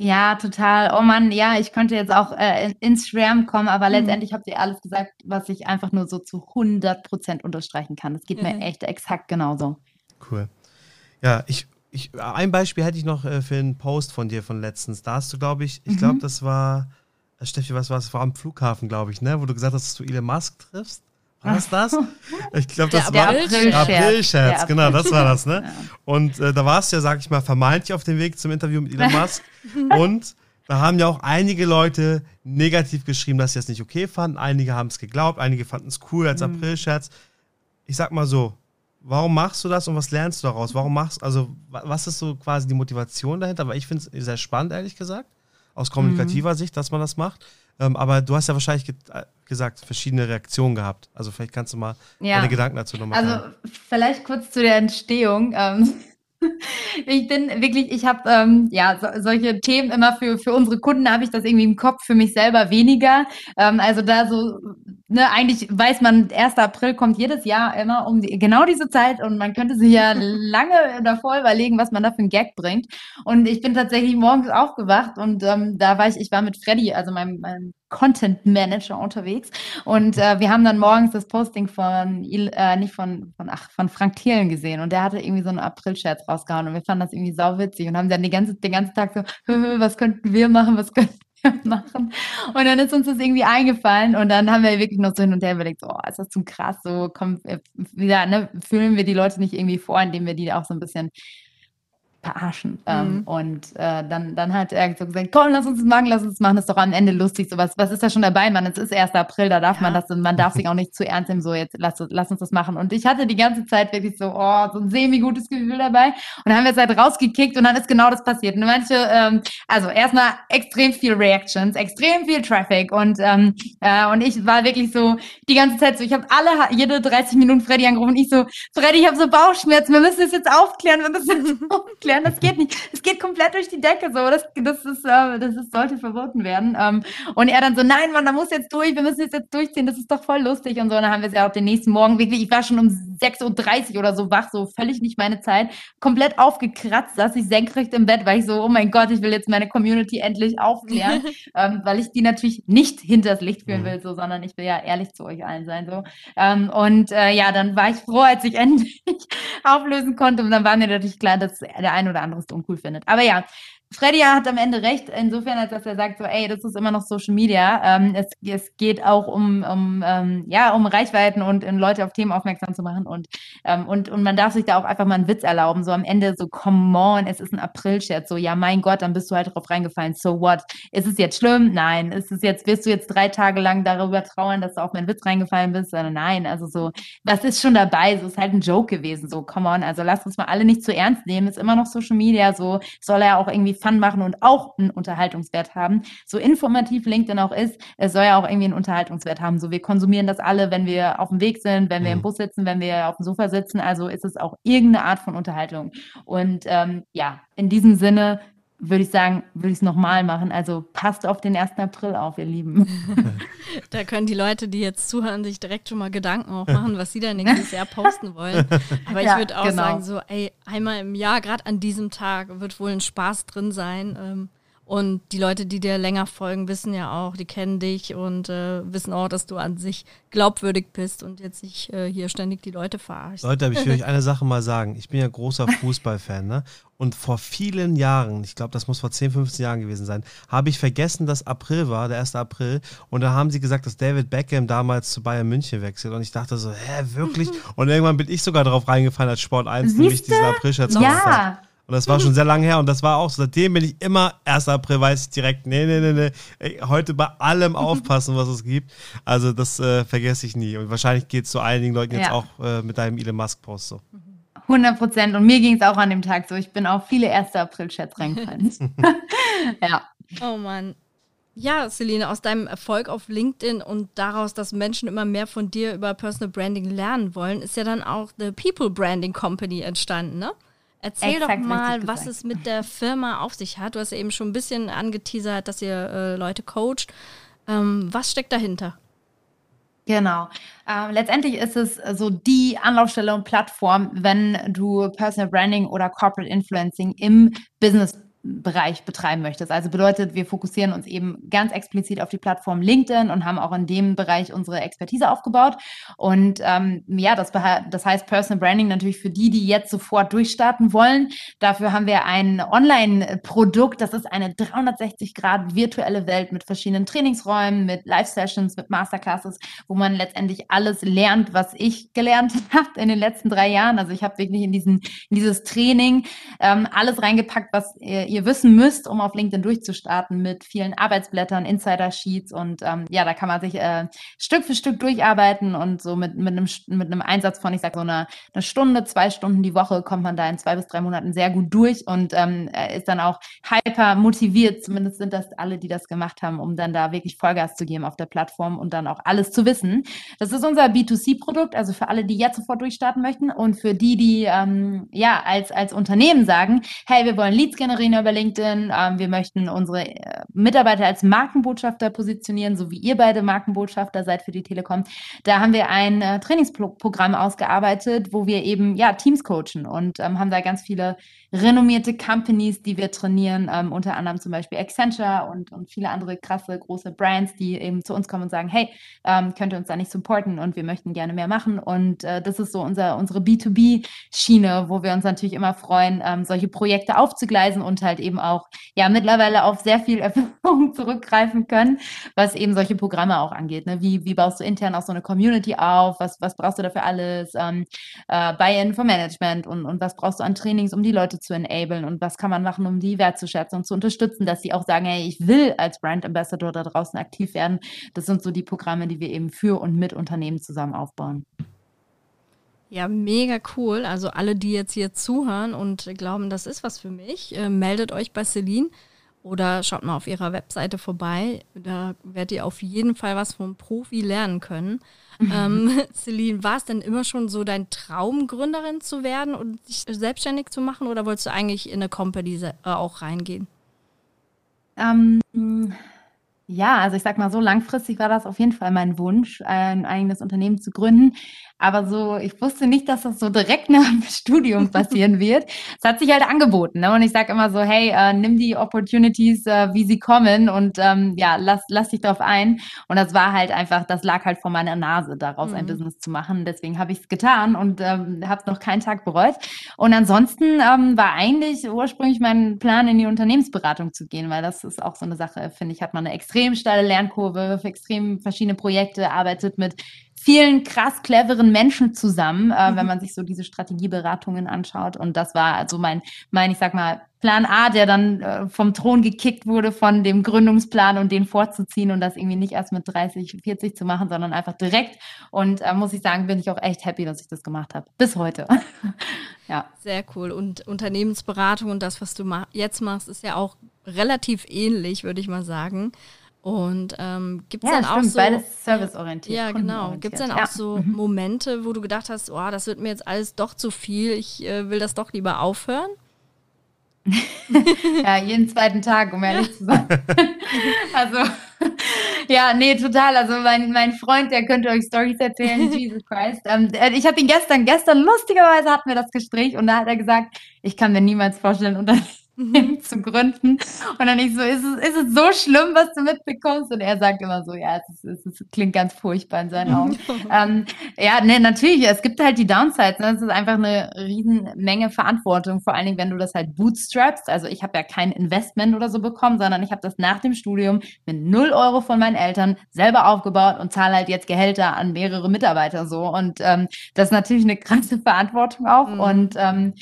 [SPEAKER 3] Ja, total. Oh Mann, ja, ich könnte jetzt auch äh, ins Schwärmen kommen, aber mhm. letztendlich habt ihr alles gesagt, was ich einfach nur so zu 100 Prozent unterstreichen kann. Das geht mhm. mir echt exakt genauso.
[SPEAKER 2] Cool. Ja, ich, ich, ein Beispiel hätte ich noch äh, für einen Post von dir von letztens. Da hast du, glaube ich, ich glaube, mhm. das war, äh, Steffi, was war es? War am Flughafen, glaube ich, ne? Wo du gesagt hast, dass du Elon Musk triffst. War das das? Ich glaube, das der war April-Scherz. genau, das war das, ne? Und äh, da warst du ja, sag ich mal, vermeintlich auf dem Weg zum Interview mit Elon Musk. und da haben ja auch einige Leute negativ geschrieben, dass sie das nicht okay fanden. Einige haben es geglaubt, einige fanden es cool als mhm. April-Scherz. Ich sag mal so, warum machst du das und was lernst du daraus? Warum machst also was ist so quasi die Motivation dahinter? Weil ich finde es sehr spannend, ehrlich gesagt, aus kommunikativer mhm. Sicht, dass man das macht. Ähm, aber du hast ja wahrscheinlich ge äh, gesagt, verschiedene Reaktionen gehabt. Also vielleicht kannst du mal ja. deine Gedanken dazu nochmal
[SPEAKER 3] Also teilen. vielleicht kurz zu der Entstehung. Ähm, ich bin wirklich, ich habe ähm, ja so, solche Themen immer für, für unsere Kunden habe ich das irgendwie im Kopf, für mich selber weniger. Ähm, also da so, ne, eigentlich weiß man, 1. April kommt jedes Jahr immer um die, genau diese Zeit und man könnte sich ja lange davor überlegen, was man da für einen Gag bringt. Und ich bin tatsächlich morgens aufgewacht und ähm, da war ich, ich war mit Freddy, also meinem, meinem Content Manager unterwegs. Und äh, wir haben dann morgens das Posting von, äh, nicht von, von, ach, von Frank Thielen gesehen und der hatte irgendwie so einen April-Scherz rausgehauen und wir fanden das irgendwie sauwitzig und haben dann die ganze, den ganzen Tag so, was könnten wir machen, was könnten machen? Und dann ist uns das irgendwie eingefallen und dann haben wir wirklich noch so hin und her überlegt, oh, ist das zu krass, so kommen, wieder, ne, fühlen wir die Leute nicht irgendwie vor, indem wir die auch so ein bisschen verarschen. Ähm, mhm. Und äh, dann, dann hat er so gesagt, komm, lass uns das machen, lass uns das machen, das ist doch am Ende lustig. So was, ist da schon dabei, Mann? Es ist 1. April, da darf ja. man das, man darf sich auch nicht zu ernst nehmen, so jetzt lass, lass uns das machen. Und ich hatte die ganze Zeit wirklich so, oh, so ein semi-gutes Gefühl dabei. Und dann haben wir es halt rausgekickt und dann ist genau das passiert. Und manche, ähm, also erstmal extrem viel Reactions, extrem viel Traffic und, ähm, äh, und ich war wirklich so die ganze Zeit so, ich habe alle, jede 30 Minuten Freddy angerufen und ich so, Freddy, ich habe so Bauchschmerzen, wir müssen das jetzt aufklären, wir müssen das jetzt aufklären erklären. Das geht nicht. Es geht komplett durch die Decke so. Das, das, ist, äh, das ist, sollte verboten werden. Ähm, und er dann so, nein, Mann, da muss jetzt durch. Wir müssen jetzt, jetzt durchziehen. Das ist doch voll lustig und so. Und dann haben wir es ja auch den nächsten Morgen wirklich, ich war schon um 6.30 Uhr oder so wach, so völlig nicht meine Zeit. Komplett aufgekratzt, saß ich senkrecht im Bett, weil ich so, oh mein Gott, ich will jetzt meine Community endlich aufklären, ähm, weil ich die natürlich nicht hinters Licht führen mhm. will, so, sondern ich will ja ehrlich zu euch allen sein, so. Ähm, und äh, ja, dann war ich froh, als ich endlich auflösen konnte. Und dann war mir natürlich klar, dass der eine oder andere es uncool findet. Aber ja, Freddy hat am Ende recht, insofern, als dass er sagt, so, ey, das ist immer noch Social Media. Ähm, es, es geht auch um, um, ähm, ja, um Reichweiten und um Leute auf Themen aufmerksam zu machen. Und, ähm, und, und man darf sich da auch einfach mal einen Witz erlauben. So am Ende so, come on, es ist ein April-Scherz. So, ja, mein Gott, dann bist du halt drauf reingefallen. So what? Ist es jetzt schlimm? Nein. Ist es jetzt, wirst du jetzt drei Tage lang darüber trauern, dass du auf meinen Witz reingefallen bist? Nein. Also so, was ist schon dabei? So ist halt ein Joke gewesen. So, come on. Also lasst uns mal alle nicht zu ernst nehmen. Ist immer noch Social Media. So soll er auch irgendwie Fun machen und auch einen Unterhaltungswert haben. So informativ LinkedIn auch ist, es soll ja auch irgendwie einen Unterhaltungswert haben. So wir konsumieren das alle, wenn wir auf dem Weg sind, wenn wir im mhm. Bus sitzen, wenn wir auf dem Sofa sitzen. Also ist es auch irgendeine Art von Unterhaltung. Und ähm, ja, in diesem Sinne würde ich sagen, würde ich es nochmal machen. Also passt auf den 1. April auf, ihr Lieben.
[SPEAKER 1] da können die Leute, die jetzt zuhören, sich direkt schon mal Gedanken auch machen, was sie dann nächstes Jahr posten wollen. Aber ja, ich würde auch genau. sagen, so, ey, einmal im Jahr, gerade an diesem Tag, wird wohl ein Spaß drin sein. Ähm, Und die Leute, die dir länger folgen, wissen ja auch, die kennen dich und äh, wissen auch, dass du an sich glaubwürdig bist und jetzt nicht äh, hier ständig die Leute verarschst.
[SPEAKER 2] Leute, ich will euch eine Sache mal sagen. Ich bin ja großer Fußballfan, ne? Und vor vielen Jahren, ich glaube, das muss vor 10, 15 Jahren gewesen sein, habe ich vergessen, dass April war, der 1. April. Und da haben sie gesagt, dass David Beckham damals zu Bayern München wechselt. Und ich dachte so, hä, wirklich? Und irgendwann bin ich sogar darauf reingefallen, als Sport 1 nämlich diesen April-Scherz
[SPEAKER 3] Ja.
[SPEAKER 2] Und das war schon sehr lange her und das war auch so. Seitdem bin ich immer 1. April, weiß ich direkt, nee, nee, nee, nee. Ey, heute bei allem aufpassen, was es gibt. Also das äh, vergesse ich nie. Und wahrscheinlich geht es zu einigen Leuten jetzt
[SPEAKER 3] Ja.
[SPEAKER 2] auch äh, mit deinem Elon Musk-Post so.
[SPEAKER 3] 100 Prozent. Und mir ging es auch an dem Tag so. Ich bin auf viele 1. April-Chats reingefallen. ja.
[SPEAKER 1] Oh Mann. Ja, Celine, aus deinem Erfolg auf LinkedIn und daraus, dass Menschen immer mehr von dir über Personal Branding lernen wollen, ist ja dann auch The People Branding Company entstanden, ne? Erzähl
[SPEAKER 3] Exakt
[SPEAKER 1] doch mal, was es mit der Firma auf sich hat. Du hast ja eben schon ein bisschen angeteasert, dass ihr äh, Leute coacht. Ähm, was steckt dahinter?
[SPEAKER 3] Genau. Ähm, letztendlich ist es so die Anlaufstelle und Plattform, wenn du Personal Branding oder Corporate Influencing im Business Bereich betreiben möchtest. Also bedeutet, wir fokussieren uns eben ganz explizit auf die Plattform LinkedIn und haben auch in dem Bereich unsere Expertise aufgebaut. Und ähm, ja, das, das heißt Personal Branding natürlich für die, die jetzt sofort durchstarten wollen. Dafür haben wir ein Online-Produkt, das ist eine 360 Grad virtuelle Welt mit verschiedenen Trainingsräumen, mit Live-Sessions, mit Masterclasses, wo man letztendlich alles lernt, was ich gelernt habe in den letzten drei Jahren. Also ich habe wirklich in, diesen, in dieses Training ähm, alles reingepackt, was ihr, ihr wissen müsst, um auf LinkedIn durchzustarten mit vielen Arbeitsblättern, Insider-Sheets und ähm, ja, da kann man sich äh, Stück für Stück durcharbeiten und so mit, mit, einem, mit einem Einsatz von, ich sag so einer eine Stunde, zwei Stunden die Woche kommt man da in zwei bis drei Monaten sehr gut durch und ähm, äh, ist dann auch hyper motiviert, zumindest sind das alle, die das gemacht haben, um dann da wirklich Vollgas zu geben auf der Plattform und dann auch alles zu wissen. Das ist unser B2C-Produkt, also für alle, die jetzt sofort durchstarten möchten und für die, die ähm, ja als, als Unternehmen sagen, hey, wir wollen Leads generieren über LinkedIn, ähm, wir möchten unsere äh, Mitarbeiter als Markenbotschafter positionieren, so wie ihr beide Markenbotschafter seid für die Telekom. Da haben wir ein äh, Trainingsprogramm ausgearbeitet, wo wir eben ja Teams coachen und ähm, haben da ganz viele renommierte Companies, die wir trainieren, ähm, unter anderem zum Beispiel Accenture und, und viele andere krasse große Brands, die eben zu uns kommen und sagen, hey, ähm, könnt ihr uns da nicht supporten und wir möchten gerne mehr machen. Und äh, das ist so unser, unsere B2B-Schiene, wo wir uns natürlich immer freuen, ähm, solche Projekte aufzugleisen und halt eben auch ja mittlerweile auf sehr viel Erfahrung zurückgreifen können, was eben solche Programme auch angeht. Ne? Wie, wie baust du intern auch so eine Community auf? Was, was brauchst du dafür alles? Ähm, äh, Buy-in für Management und, und was brauchst du an Trainings, um die Leute zu enablen und was kann man machen, um die wertzuschätzen und zu unterstützen, dass sie auch sagen, hey, ich will als Brand Ambassador da draußen aktiv werden. Das sind so die Programme, die wir eben für und mit Unternehmen zusammen aufbauen.
[SPEAKER 1] Ja, mega cool. Also alle, die jetzt hier zuhören und glauben, das ist was für mich, äh, meldet euch bei Celine oder schaut mal auf ihrer Webseite vorbei. Da werdet ihr auf jeden Fall was vom Profi lernen können. ähm, Celine, war es denn immer schon so dein Traum, Gründerin zu werden und dich selbstständig zu machen oder wolltest du eigentlich in eine Company äh, auch reingehen?
[SPEAKER 3] Ähm, ja, also ich sag mal so, langfristig war das auf jeden Fall mein Wunsch, ein eigenes Unternehmen zu gründen. Aber so, ich wusste nicht, dass das so direkt nach dem Studium passieren wird. Es hat sich halt angeboten, ne? Und ich sage immer so, hey, äh, nimm die Opportunities, äh, wie sie kommen und ähm, ja, lass, lass dich drauf ein. Und das war halt einfach, das lag halt vor meiner Nase, daraus ein
[SPEAKER 1] Mhm.
[SPEAKER 3] Business zu machen. Deswegen habe ich es getan und ähm, habe es noch keinen Tag bereut. Und ansonsten ähm, war eigentlich ursprünglich mein Plan, in die Unternehmensberatung zu gehen, weil das ist auch so eine Sache, finde ich, hat man eine extrem steile Lernkurve, extrem verschiedene Projekte, arbeitet mit vielen krass cleveren Menschen zusammen, äh, wenn
[SPEAKER 1] Mhm.
[SPEAKER 3] man sich so diese Strategieberatungen anschaut. Und das war also mein, mein, ich sag mal, Plan A, der dann äh, vom Thron gekickt wurde von dem Gründungsplan und den vorzuziehen und das irgendwie nicht erst mit 30, 40 zu machen, sondern einfach direkt. Und äh, muss ich sagen, bin ich auch echt happy, dass ich das gemacht habe. Bis heute. ja.
[SPEAKER 1] Sehr cool. Und Unternehmensberatung und das, was du ma jetzt machst, ist ja auch relativ ähnlich, würde ich mal sagen. Und ähm, gibt es
[SPEAKER 3] Ja,
[SPEAKER 1] dann auch
[SPEAKER 3] stimmt,
[SPEAKER 1] so.
[SPEAKER 3] beides serviceorientiert.
[SPEAKER 1] Ja, genau. Gibt es dann auch
[SPEAKER 3] Ja.
[SPEAKER 1] so
[SPEAKER 3] Mhm.
[SPEAKER 1] Momente, wo du gedacht hast, oh, das wird mir jetzt alles doch zu viel, ich äh, will das doch lieber aufhören?
[SPEAKER 3] Ja, jeden zweiten Tag, um ehrlich zu sein. also, ja, nee, total. Also mein, mein Freund, der könnte euch Stories erzählen, Jesus Christ. Ähm, äh, ich habe ihn gestern, gestern, lustigerweise hatten wir das Gespräch und da hat er gesagt, ich kann mir niemals vorstellen, unter. zu gründen. Und dann ich so, ist es, ist es so schlimm, was du mitbekommst? Und er sagt immer so, ja, es, ist, es, ist, klingt ganz furchtbar in seinen Augen. ähm, ja, ne, natürlich, es gibt halt die Downsides. Ne? Es ist einfach eine riesen Menge Verantwortung, vor allen Dingen, wenn du das halt bootstrappst. Also ich habe ja kein Investment oder so bekommen, sondern ich habe das nach dem Studium mit null Euro von meinen Eltern selber aufgebaut und zahle halt jetzt Gehälter an mehrere Mitarbeiter so. Und ähm, das ist natürlich eine krasse Verantwortung auch. Mhm. Und ähm,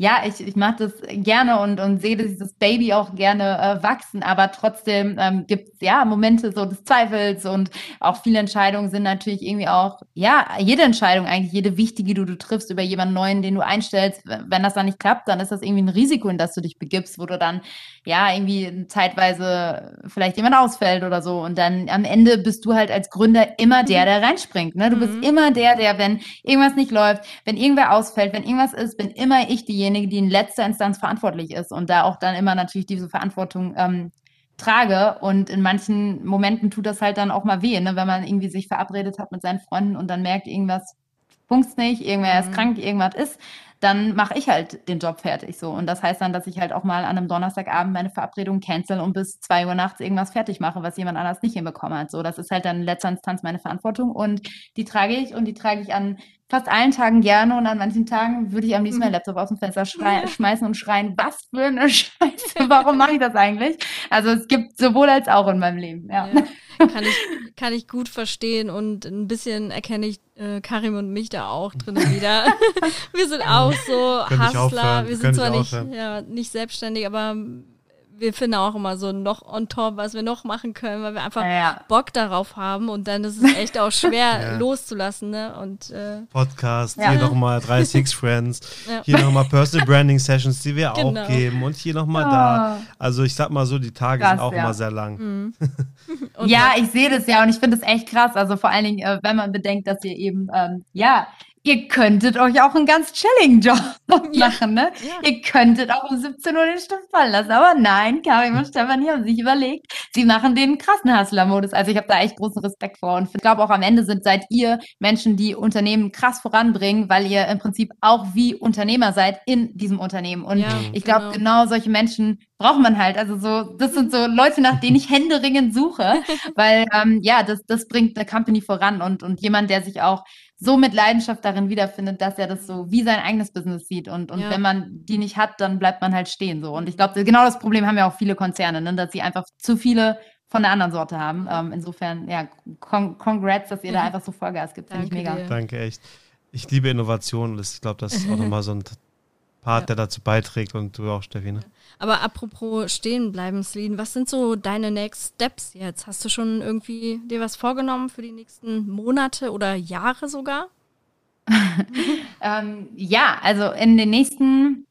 [SPEAKER 3] ja, ich, ich mache das gerne und, und sehe dieses Baby auch gerne äh, wachsen, aber trotzdem ähm, gibt es ja Momente so des Zweifels und auch viele Entscheidungen sind natürlich irgendwie auch, ja, jede Entscheidung eigentlich, jede wichtige, die du triffst über jemanden neuen, den du einstellst, wenn das dann nicht klappt, dann ist das irgendwie ein Risiko, in das du dich begibst, wo du dann ja irgendwie zeitweise vielleicht jemand ausfällt oder so und dann am Ende bist du halt als Gründer immer der, der reinspringt. Ne? Du mhm. bist immer der, der, wenn irgendwas nicht läuft, wenn irgendwer ausfällt, wenn irgendwas ist, bin immer ich diejenige, diejenige, die in letzter Instanz verantwortlich ist und da auch dann immer natürlich diese Verantwortung ähm, trage. Und in manchen Momenten tut das halt dann auch mal weh, ne? wenn man irgendwie sich verabredet hat mit seinen Freunden und dann merkt, irgendwas funkt's nicht, irgendwer mhm. ist krank, irgendwas ist, dann mache ich halt den Job fertig so. Und das heißt dann, dass ich halt auch mal an einem Donnerstagabend meine Verabredung cancel und bis zwei Uhr nachts irgendwas fertig mache, was jemand anders nicht hinbekommen hat. So, das ist halt dann in letzter Instanz meine Verantwortung und die trage ich und die trage ich an fast allen Tagen gerne und an manchen Tagen würde ich am liebsten meinen mhm. Laptop aus dem Fenster schmeißen und schreien, was für eine Scheiße, warum mache ich das eigentlich? Also es gibt sowohl als auch in meinem Leben, ja. ja
[SPEAKER 1] kann, ich, kann ich gut verstehen und ein bisschen erkenne ich äh, Karim und mich da auch drin wieder. wir sind auch so Hustler, wir sind zwar nicht, ja, nicht selbstständig, aber wir finden auch immer so noch on top, was wir noch machen können, weil wir einfach ja, ja. Bock darauf haben und dann ist es echt auch schwer ja. loszulassen. Ne? Und,
[SPEAKER 2] äh, Podcast, hier nochmal drei Six Friends, hier nochmal Personal Branding Sessions, die wir genau. auch geben und hier nochmal oh. da. Also ich sag mal so, die Tage krass, sind auch immer sehr lang. Mhm.
[SPEAKER 3] ja, ich sehe das ja und ich finde es echt krass. Also vor allen Dingen, äh, wenn man bedenkt, dass ihr eben, ähm, ja, ihr könntet euch auch einen ganz chilligen Job machen, ne? Ja. Ihr könntet auch um 17 Uhr den Stift fallen lassen. Aber nein, Karim und Stefanie haben sich überlegt, sie machen den krassen Hustler-Modus. Also ich habe da echt großen Respekt vor. Und ich glaube auch am Ende sind seid ihr Menschen, die Unternehmen krass voranbringen, weil ihr im Prinzip auch wie Unternehmer seid in diesem Unternehmen. Und ja, ich glaube, genau. genau solche Menschen braucht man halt. Also so, das sind so Leute, nach denen ich händeringend suche, weil ähm, ja, das, das bringt eine Company voran und, und jemand, der sich auch so mit Leidenschaft darin wiederfindet, dass er das so wie sein eigenes Business sieht. Und, und ja. wenn man die nicht hat, dann bleibt man halt stehen so. Und ich glaube, genau das Problem haben ja auch viele Konzerne, ne? dass sie einfach zu viele von der anderen Sorte haben. Ähm, insofern, ja, con congrats, dass ihr da einfach so Vollgas gibt. Finde ich mega.
[SPEAKER 2] Dir. Danke, echt. Ich liebe Innovation und ich glaube, das ist auch nochmal so ein Part, ja. der dazu beiträgt und du auch, Steffi. Ne?
[SPEAKER 1] Aber apropos stehen bleiben, Celine, was sind so deine Next Steps jetzt? Hast du schon irgendwie dir was vorgenommen für die nächsten Monate oder Jahre sogar?
[SPEAKER 3] ähm, ja, also in den nächsten,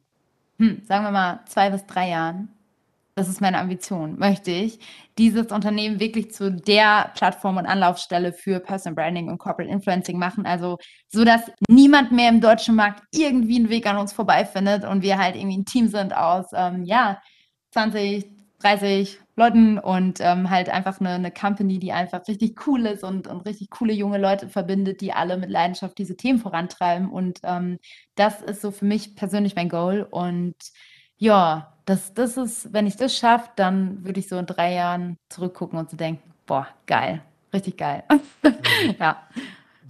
[SPEAKER 3] hm, sagen wir mal, zwei bis drei Jahren das ist meine Ambition, möchte ich, dieses Unternehmen wirklich zu der Plattform und Anlaufstelle für Personal Branding und Corporate Influencing machen. Also so, dass niemand mehr im deutschen Markt irgendwie einen Weg an uns vorbeifindet und wir halt irgendwie ein Team sind aus, ähm, ja, 20, 30 Leuten und ähm, halt einfach eine, eine Company, die einfach richtig cool ist und, und richtig coole junge Leute verbindet, die alle mit Leidenschaft diese Themen vorantreiben. Und ähm, das ist so für mich persönlich mein Goal. Und ja, das, das ist, wenn ich das schaffe, dann würde ich so in drei Jahren zurückgucken und so denken, boah, geil, richtig geil. ja.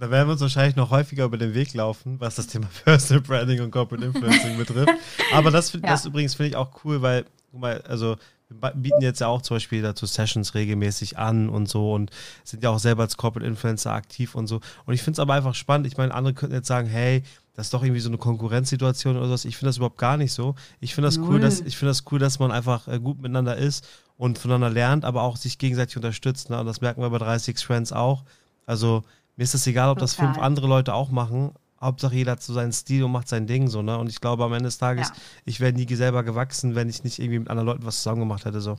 [SPEAKER 2] Da werden wir uns wahrscheinlich noch häufiger über den Weg laufen, was das Thema Personal Branding und Corporate Influencing betrifft. Aber das, ja. das übrigens finde ich auch cool, weil, guck mal, also wir bieten jetzt ja auch zum Beispiel dazu Sessions regelmäßig an und so und sind ja auch selber als Corporate Influencer aktiv und so. Und ich finde es aber einfach spannend. Ich meine, andere könnten jetzt sagen, hey, das ist doch irgendwie so eine Konkurrenzsituation oder sowas. Ich finde das überhaupt gar nicht so. Ich finde das Null. cool, dass ich finde das cool, dass man einfach äh, gut miteinander ist und voneinander lernt, aber auch sich gegenseitig unterstützt. Ne? Und das merken wir bei 36 Friends auch. Also mir ist es egal, ob Total. das fünf andere Leute auch machen. Hauptsache jeder hat so seinen Stil und macht sein Ding so, ne? Und ich glaube am Ende des Tages, ja. ich wäre nie selber gewachsen, wenn ich nicht irgendwie mit anderen Leuten was zusammen gemacht hätte so.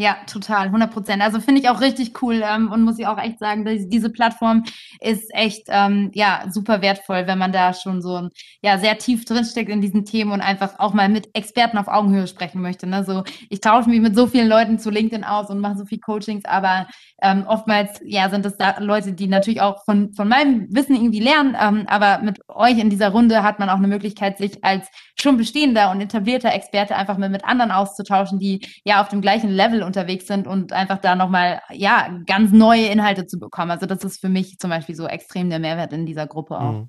[SPEAKER 3] Ja, total, 100 Prozent. Also finde ich auch richtig cool ähm, und muss ich auch echt sagen, diese Plattform ist echt ähm, ja super wertvoll, wenn man da schon so ja sehr tief drinsteckt in diesen Themen und einfach auch mal mit Experten auf Augenhöhe sprechen möchte. Ne? So, ich tausche mich mit so vielen Leuten zu LinkedIn aus und mache so viel Coachings, aber ähm, oftmals ja sind das da Leute, die natürlich auch von von meinem Wissen irgendwie lernen, ähm, aber mit euch in dieser Runde hat man auch eine Möglichkeit, sich als schon bestehender und etablierter Experte einfach mal mit anderen auszutauschen, die ja auf dem gleichen Level unterwegs sind und einfach da nochmal, ja, ganz neue Inhalte zu bekommen. Also das ist für mich zum Beispiel so extrem der Mehrwert in dieser Gruppe auch. Mhm.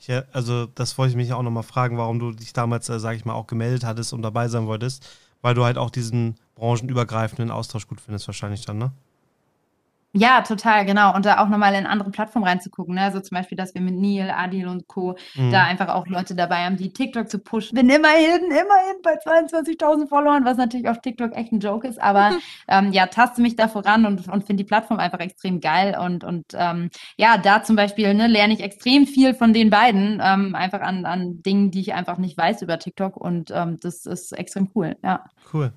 [SPEAKER 2] Ja, also das wollte ich mich auch nochmal fragen, warum du dich damals, äh, sage ich mal, auch gemeldet hattest und dabei sein wolltest, weil du halt auch diesen branchenübergreifenden Austausch gut findest wahrscheinlich dann, ne?
[SPEAKER 3] Ja, total, genau. Und da auch nochmal in andere Plattformen reinzugucken. Ne? Also zum Beispiel, dass wir mit Neil, Adil und Co. Mhm. da einfach auch Leute dabei haben, die TikTok zu pushen. Bin immerhin, immerhin bei 22.000 Followern, was natürlich auf TikTok echt ein Joke ist. Aber ähm, ja, taste mich da voran und, und finde die Plattform einfach extrem geil. Und, und ähm, ja, da zum Beispiel ne, lerne ich extrem viel von den beiden, ähm, einfach an, an Dingen, die ich einfach nicht weiß über TikTok. Und ähm, das ist extrem cool, ja.
[SPEAKER 2] Cool.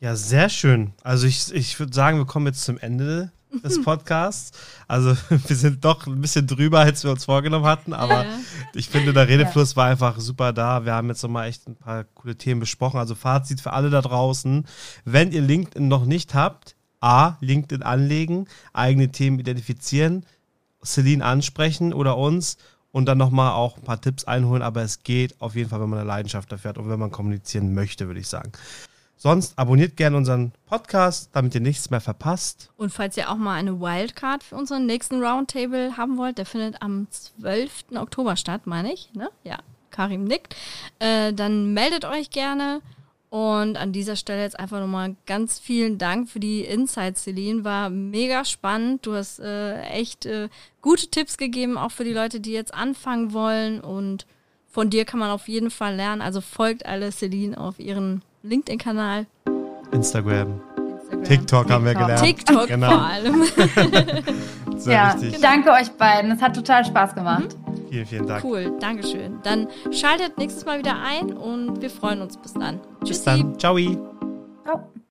[SPEAKER 2] Ja, sehr schön. Also ich, ich würde sagen, wir kommen jetzt zum Ende des Podcasts. Also wir sind doch ein bisschen drüber, als wir uns vorgenommen hatten, aber ja. ich finde, der Redefluss ja. war einfach super da. Wir haben jetzt nochmal echt ein paar coole Themen besprochen. Also Fazit für alle da draußen. Wenn ihr LinkedIn noch nicht habt, A, LinkedIn anlegen, eigene Themen identifizieren, Celine ansprechen oder uns und dann nochmal auch ein paar Tipps einholen. Aber es geht auf jeden Fall, wenn man eine Leidenschaft dafür hat und wenn man kommunizieren möchte, würde ich sagen. Sonst abonniert gerne unseren Podcast, damit ihr nichts mehr verpasst.
[SPEAKER 1] Und falls ihr auch mal eine Wildcard für unseren nächsten Roundtable haben wollt, der findet am 12. Oktober statt, meine ich. Ne? Ja, Karim nickt. Äh, dann meldet euch gerne. Und an dieser Stelle jetzt einfach nochmal ganz vielen Dank für die Insights, Celine. War mega spannend. Du hast äh, echt äh, gute Tipps gegeben, auch für die Leute, die jetzt anfangen wollen. Und von dir kann man auf jeden Fall lernen. Also folgt alle Celine auf ihren LinkedIn-Kanal.
[SPEAKER 2] Instagram. Instagram. TikTok, haben wir gelernt.
[SPEAKER 1] TikTok genau. vor allem.
[SPEAKER 3] ja, wichtig. danke euch beiden. Es hat total Spaß gemacht.
[SPEAKER 2] Mhm. Vielen, vielen Dank.
[SPEAKER 1] Cool, Dankeschön. Dann schaltet nächstes Mal wieder ein und wir freuen uns. Bis dann.
[SPEAKER 2] Bis Tschüssi. dann. Ciao. Ciao.